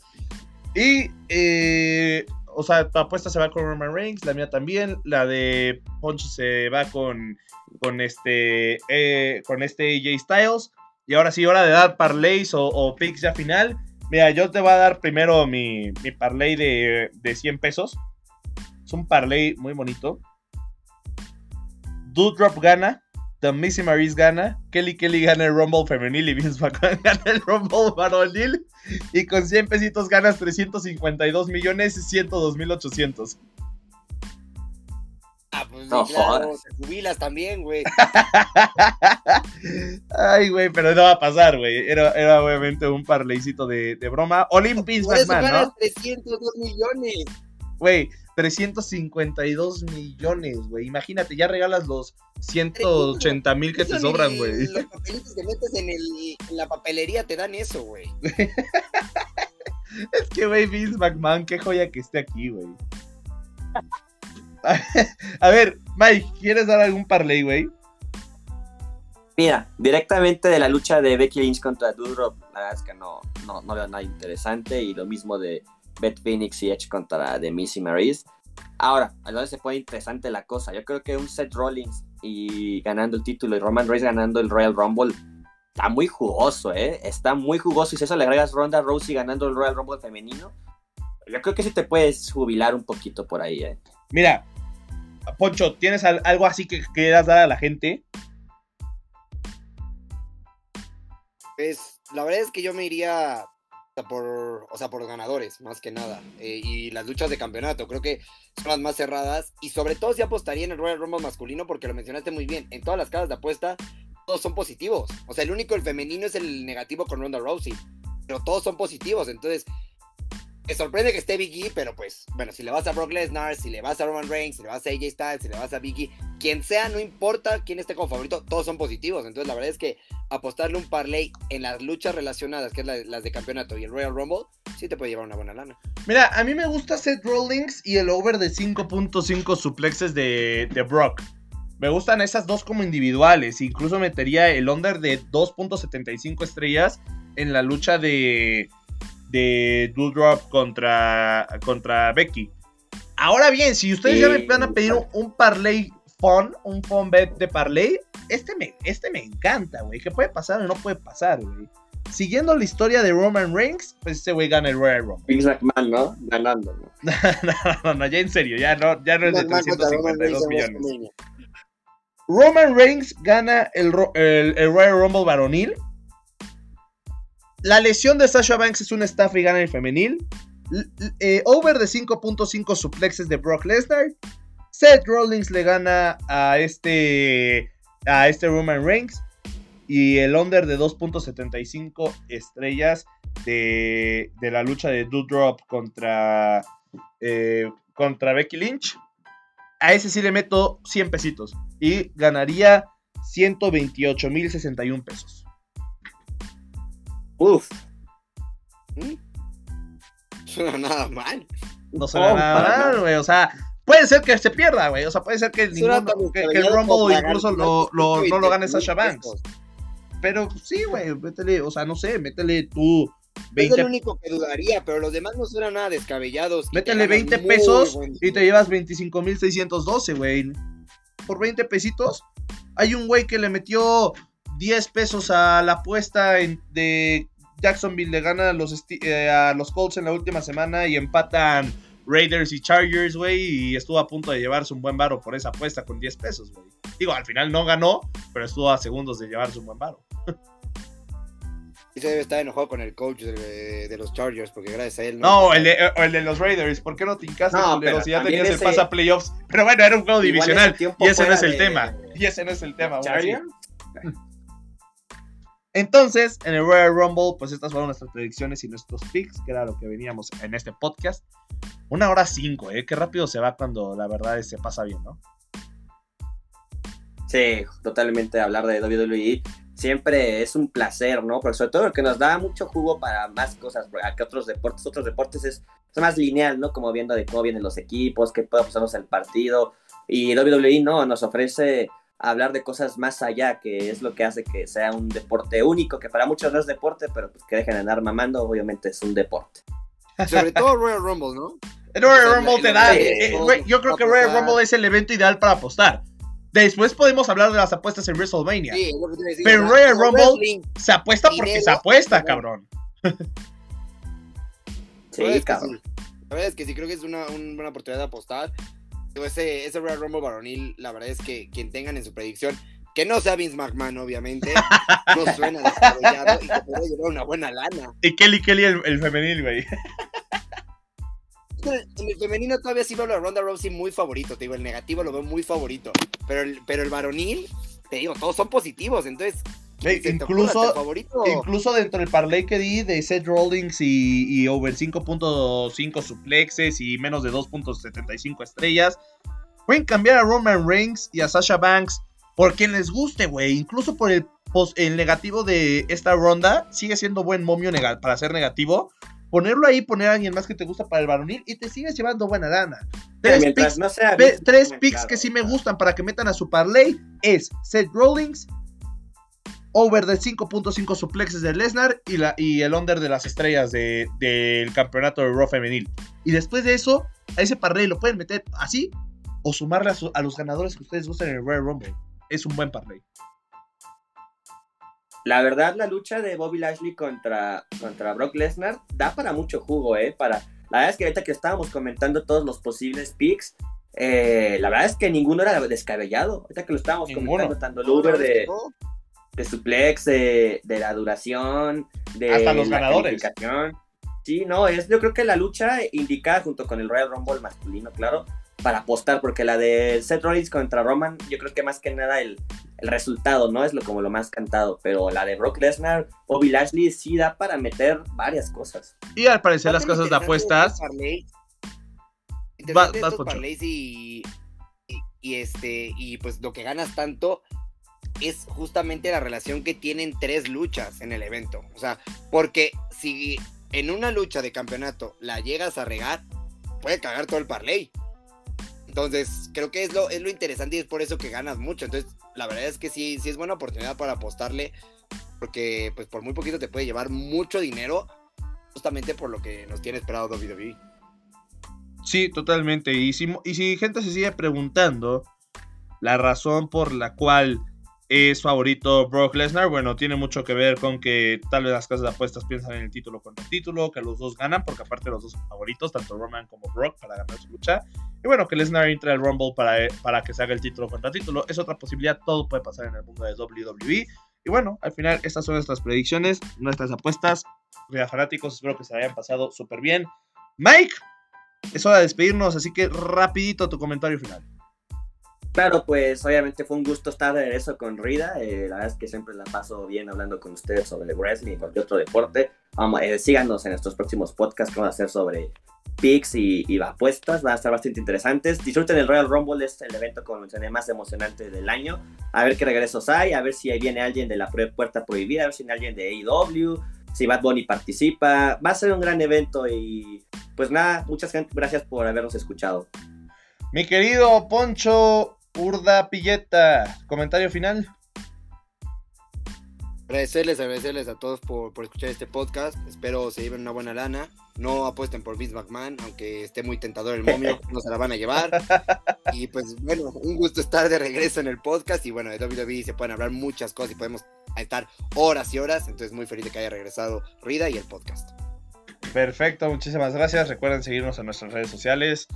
Y, eh, o sea, tu apuesta se va con Roman Reigns, la mía también. La de Poncho se va con, con este, eh, con este AJ Styles. Y ahora sí, hora de dar parlays o, picks ya final. Mira, yo te voy a dar primero mi, mi parlay de, de 100 pesos. Es un parlay muy bonito. Doodrop gana. The Missy Maris gana. Kelly Kelly gana el Rumble femenil y Vince McMahon gana el Rumble varonil. Y con 100 pesitos ganas 352 millones y 102 mil 800. Ah, pues No claro, te jubilas también, güey. Ay, güey, pero no va a pasar, güey. Era, era obviamente un parleycito de, de broma. Eso McMahon, ganas ¿no? 302 millones. Güey, 352 millones, güey. Imagínate, ya regalas los 180 mil que te sobran, güey. Los papelitos que metes en, el, en la papelería te dan eso, güey. Es que, güey, Vince McMahon, qué joya que esté aquí, güey. A ver, Mike, ¿quieres dar algún parlay, güey? Mira, directamente de la lucha de Becky Lynch contra Doudrop, la verdad es que no, no, no veo nada interesante. Y lo mismo de Beth Phoenix y Edge contra The Missy Maryse. Ahora, a dónde se pone interesante la cosa. Yo creo que un Seth Rollins y ganando el título y Roman Reigns ganando el Royal Rumble está muy jugoso, ¿eh? Está muy jugoso. Y si eso le agregas Ronda Rousey ganando el Royal Rumble femenino, yo creo que sí te puedes jubilar un poquito por ahí, ¿eh? Mira, Poncho, ¿tienes al- algo así que quieras dar a la gente? Pues la verdad es que yo me iría por, o sea, por ganadores, más que nada. Eh, y las luchas de campeonato, creo que son las más cerradas. Y sobre todo si apostaría en el Royal Rumble masculino, porque lo mencionaste muy bien. En todas las casas de apuesta todos son positivos. O sea, el único, el femenino es el negativo con Ronda Rousey. Pero todos son positivos. Entonces, me sorprende que esté Biggie, pero pues, bueno, si le vas a Brock Lesnar, si le vas a Roman Reigns, si le vas a AJ Styles, si le vas a Biggie, quien sea, no importa quién esté como favorito, todos son positivos. Entonces, la verdad es que apostarle un parlay en las luchas relacionadas, que es la- las de campeonato y el Royal Rumble, sí te puede llevar una buena lana. Mira, a mí me gusta Seth Rollins y el over de 5.5 suplexes de Brock. Me gustan esas dos como individuales. Incluso metería el under de 2.75 estrellas en la lucha de, de Doudrop contra, contra Becky. Ahora bien, si ustedes ya me van a pedir un, un parlay fun, un fun bet de parlay, este me, este me encanta, güey. ¿Qué puede pasar o no puede pasar, güey? Siguiendo la historia de Roman Reigns, pues ese güey gana el Royal Rumble. Vince McMahon, ¿no? Ganando, ¿no? no, no, no, ya en serio, ya no, ya no es de McMahon contra Roman 352 Reigns en millones. Roman Reigns gana el, el- el Royal Rumble varonil. La lesión de Sasha Banks es un staff y gana el femenil. Eh, over de 5.5 suplexes de Brock Lesnar. Seth Rollins le gana a este, a este Roman Reigns. Y el under de 2.75 estrellas de, de la lucha de Doudrop contra, eh, contra Becky Lynch. A ese sí le meto 100 pesitos. Y ganaría 128.061 pesos. Uf. ¿Mm? Suena nada mal. No suena Oh, nada mal, güey. O sea, puede ser que se pierda, güey. O sea, puede ser que, Suena ninguno- tan que, que el Rumble incluso lo, lo- no lo gane 120,000 Sasha Banks. Pero sí, güey, métele, o sea, no sé, métele tú Es el 20, único que dudaría, pero los demás no suenan nada descabellados. métele ganan 20 muy pesos y te llevas 25.612, güey. Por 20 pesitos, hay un güey que le metió 10 pesos a la apuesta en- de Jacksonville, le gana a los, Sti- eh, a los Colts en la última semana y empatan Raiders y Chargers, güey, y estuvo a punto de llevarse un buen varo por esa apuesta con 10 pesos, güey. Digo, al final no ganó, pero estuvo a segundos de llevarse un buen varo. Y se debe estar enojado con el coach de, de los Chargers, porque gracias a él. No, el de, el de los Raiders, ¿por qué no te hincaste, No, pero si ya tenías el ese- pase a playoffs? Pero bueno, era un juego divisional ese y ese no es el de- tema. Y ese no es el tema. Chargers. Entonces, en el Royal Rumble, pues estas fueron nuestras predicciones y nuestros picks, que era lo que veníamos en este podcast. Una hora cinco, ¿eh? Qué rápido se va cuando la verdad se pasa bien, ¿no? Sí, totalmente hablar de WWE siempre es un placer, ¿no? Pero sobre todo porque nos da mucho jugo para más cosas, que otros deportes, otros deportes es, es más lineal, ¿no? Como viendo de cómo vienen los equipos, qué puede pasarnos el partido. Y WWE no, nos ofrece hablar de cosas más allá, que es lo que hace que sea un deporte único, que para muchos no es deporte, pero pues que dejen de andar mamando, obviamente es un deporte. Sobre todo Royal Rumble, ¿no? El Royal O sea, Rumble te la- da. eh, eh, yo creo que. Royal Rumble es el evento ideal para apostar. Después podemos hablar de las apuestas en WrestleMania. Sí, decir, Pero Royal Rumble- wrestling, Se apuesta porque Dinero, se apuesta, cabrón. Sí, cabrón. La verdad es que sí, creo que es una, una buena oportunidad de apostar. Ese, ese Royal Rumble varonil, la verdad es que quien tengan en su predicción, que no sea Vince McMahon, obviamente, no suena desarrollado y que pueda llevar una buena lana. Y Kelly Kelly el, el femenil, güey. En el femenino todavía sí veo a Ronda Rousey muy favorito, te digo, el negativo lo veo muy favorito, pero el, pero el varonil, te digo, todos son positivos, entonces... Ey, ¿se te incluso-? Incluso dentro del parlay que di de Seth Rollins y, y over 5.5 suplexes y menos de 2.75 estrellas, pueden cambiar a Roman Reigns y a Sasha Banks por quien les guste, güey. Incluso por el, negativo de esta ronda, sigue siendo buen momio para ser negativo. Ponerlo ahí, poner a alguien más que te gusta para el varonil y te sigues llevando buena lana. Tres picks, no sea pe- Vince tres McMahon, picks claro, que sí me claro. gustan para que metan a su parlay es Seth Rollins, over de 5.5 suplexes de Lesnar y, la, y el under de las estrellas de- del campeonato de Raw femenil. Y después de eso, a ese parlay lo pueden meter así o sumarle a, su- a los ganadores que ustedes gusten en el Royal Rumble. Es un buen parlay. La verdad, la lucha de Bobby Lashley contra, contra Brock Lesnar da para mucho jugo, ¿eh? Para, la verdad es que ahorita que estábamos comentando todos los posibles picks, eh, la verdad es que ninguno era descabellado. Ahorita que lo estábamos Ninguno. comentando, tanto el Uber de. De suplex, de, de la duración, de Hasta los la ganadores. Sí, no, es yo creo que la lucha indicada junto con el Royal Rumble masculino, claro, para apostar, porque la de Seth Rollins contra Roman, yo creo que más que nada el, el resultado, ¿no? Es lo como lo más cantado, pero la de Brock Lesnar, Bobby Lashley sí da para meter varias cosas. Y al parecer las casas de apuestas... Va, estos parlays y, y, y, este y pues lo que ganas tanto es justamente la relación que tienen tres luchas en el evento. O sea, porque si en una lucha de campeonato la llegas a regar, puede cagar todo el parlay. Entonces, creo que es lo, es lo interesante y es por eso que ganas mucho. Entonces, la verdad es que sí, sí es buena oportunidad para apostarle, porque pues por muy poquito te puede llevar mucho dinero, justamente por lo que nos tiene esperado WWE. Sí, totalmente. Y si, y si gente se sigue preguntando la razón por la cual es favorito Brock Lesnar. Bueno, tiene mucho que ver con que tal vez las casas de apuestas piensan en el título contra el título, que los dos ganan, porque aparte los dos son favoritos, tanto Roman como Brock, para ganar su lucha. Y bueno, que Lesnar entre al Rumble para, para que se haga el título contra título. Es otra posibilidad, todo puede pasar en el mundo de WWE. Y bueno, al final estas son nuestras predicciones, nuestras apuestas. Mira, fanáticos, espero que se hayan pasado súper bien. Mike, es hora de despedirnos, así que rapidito tu comentario final. Claro, pues obviamente fue un gusto estar de regreso con Rida. Eh, la verdad es que siempre la paso bien hablando con ustedes sobre wrestling y cualquier otro deporte. Vamos, eh, síganos en estos próximos podcasts que vamos a hacer sobre picks y, y, apuestas. Van a estar bastante interesantes. Disfruten el Royal Rumble, es el evento, como mencioné, más emocionante del año. A ver qué regresos hay, a ver si ahí viene alguien de la puerta prohibida, a ver si viene alguien de AEW, si Bad Bunny participa. Va a ser un gran evento y pues nada, muchas gracias por habernos escuchado. Mi querido Poncho Urda Pilleta, comentario final. Agradecerles, agradecerles a todos por, por, escuchar este podcast. Espero se lleven una buena lana. No apuesten por Vince McMahon, aunque esté muy tentador el momio, no se la van a llevar. Y pues bueno, un gusto estar de regreso en el podcast. Y bueno, de WWE se pueden hablar muchas cosas y podemos estar horas y horas. Entonces muy feliz de que haya regresado Rida y el podcast. Perfecto, muchísimas gracias. Recuerden seguirnos en nuestras redes sociales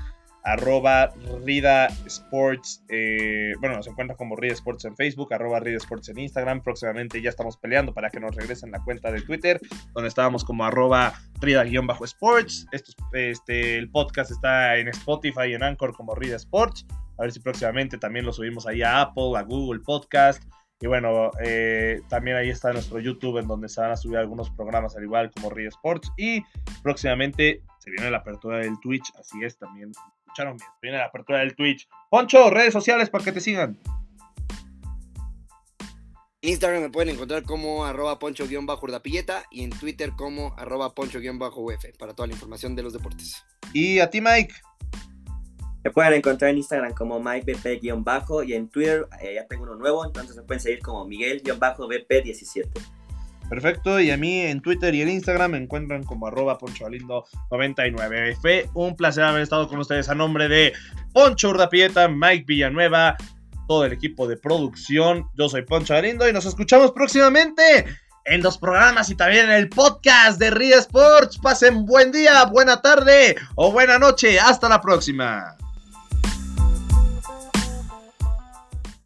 arroba Rida Sports, eh, bueno, nos encuentra como Rida Sports en Facebook, arroba Rida Sports en Instagram, próximamente ya estamos peleando para que nos regresen la cuenta de Twitter, donde estábamos como arroba Rida-Sports, este, el podcast está en Spotify y en Anchor como Rida Sports, a ver si próximamente también lo subimos ahí a Apple, a Google Podcast, y bueno, eh, también ahí está nuestro YouTube en donde se van a subir algunos programas al igual como Rida Sports, y próximamente se viene la apertura del Twitch, así es, también escucharon bien. Viene la apertura del Twitch. Poncho, redes sociales para que te sigan. Instagram me pueden encontrar como arroba poncho-urdapilleta y en Twitter como arroba poncho-uf para toda la información de los deportes. ¿Y a ti, Mike? Me pueden encontrar en Instagram como MikeBP- y en Twitter eh, ya tengo uno nuevo, entonces me pueden seguir como Miguel-BP17. Perfecto, y a mí en Twitter y en Instagram me encuentran como arroba ponchoalindo99. Fue un placer haber estado con ustedes a nombre de Poncho Urdapieta, Mike Villanueva, todo el equipo de producción. Yo soy Poncho Alindo y nos escuchamos próximamente en los programas y también en el podcast de Ria Sports. Pasen buen día, buena tarde o buena noche. Hasta la próxima.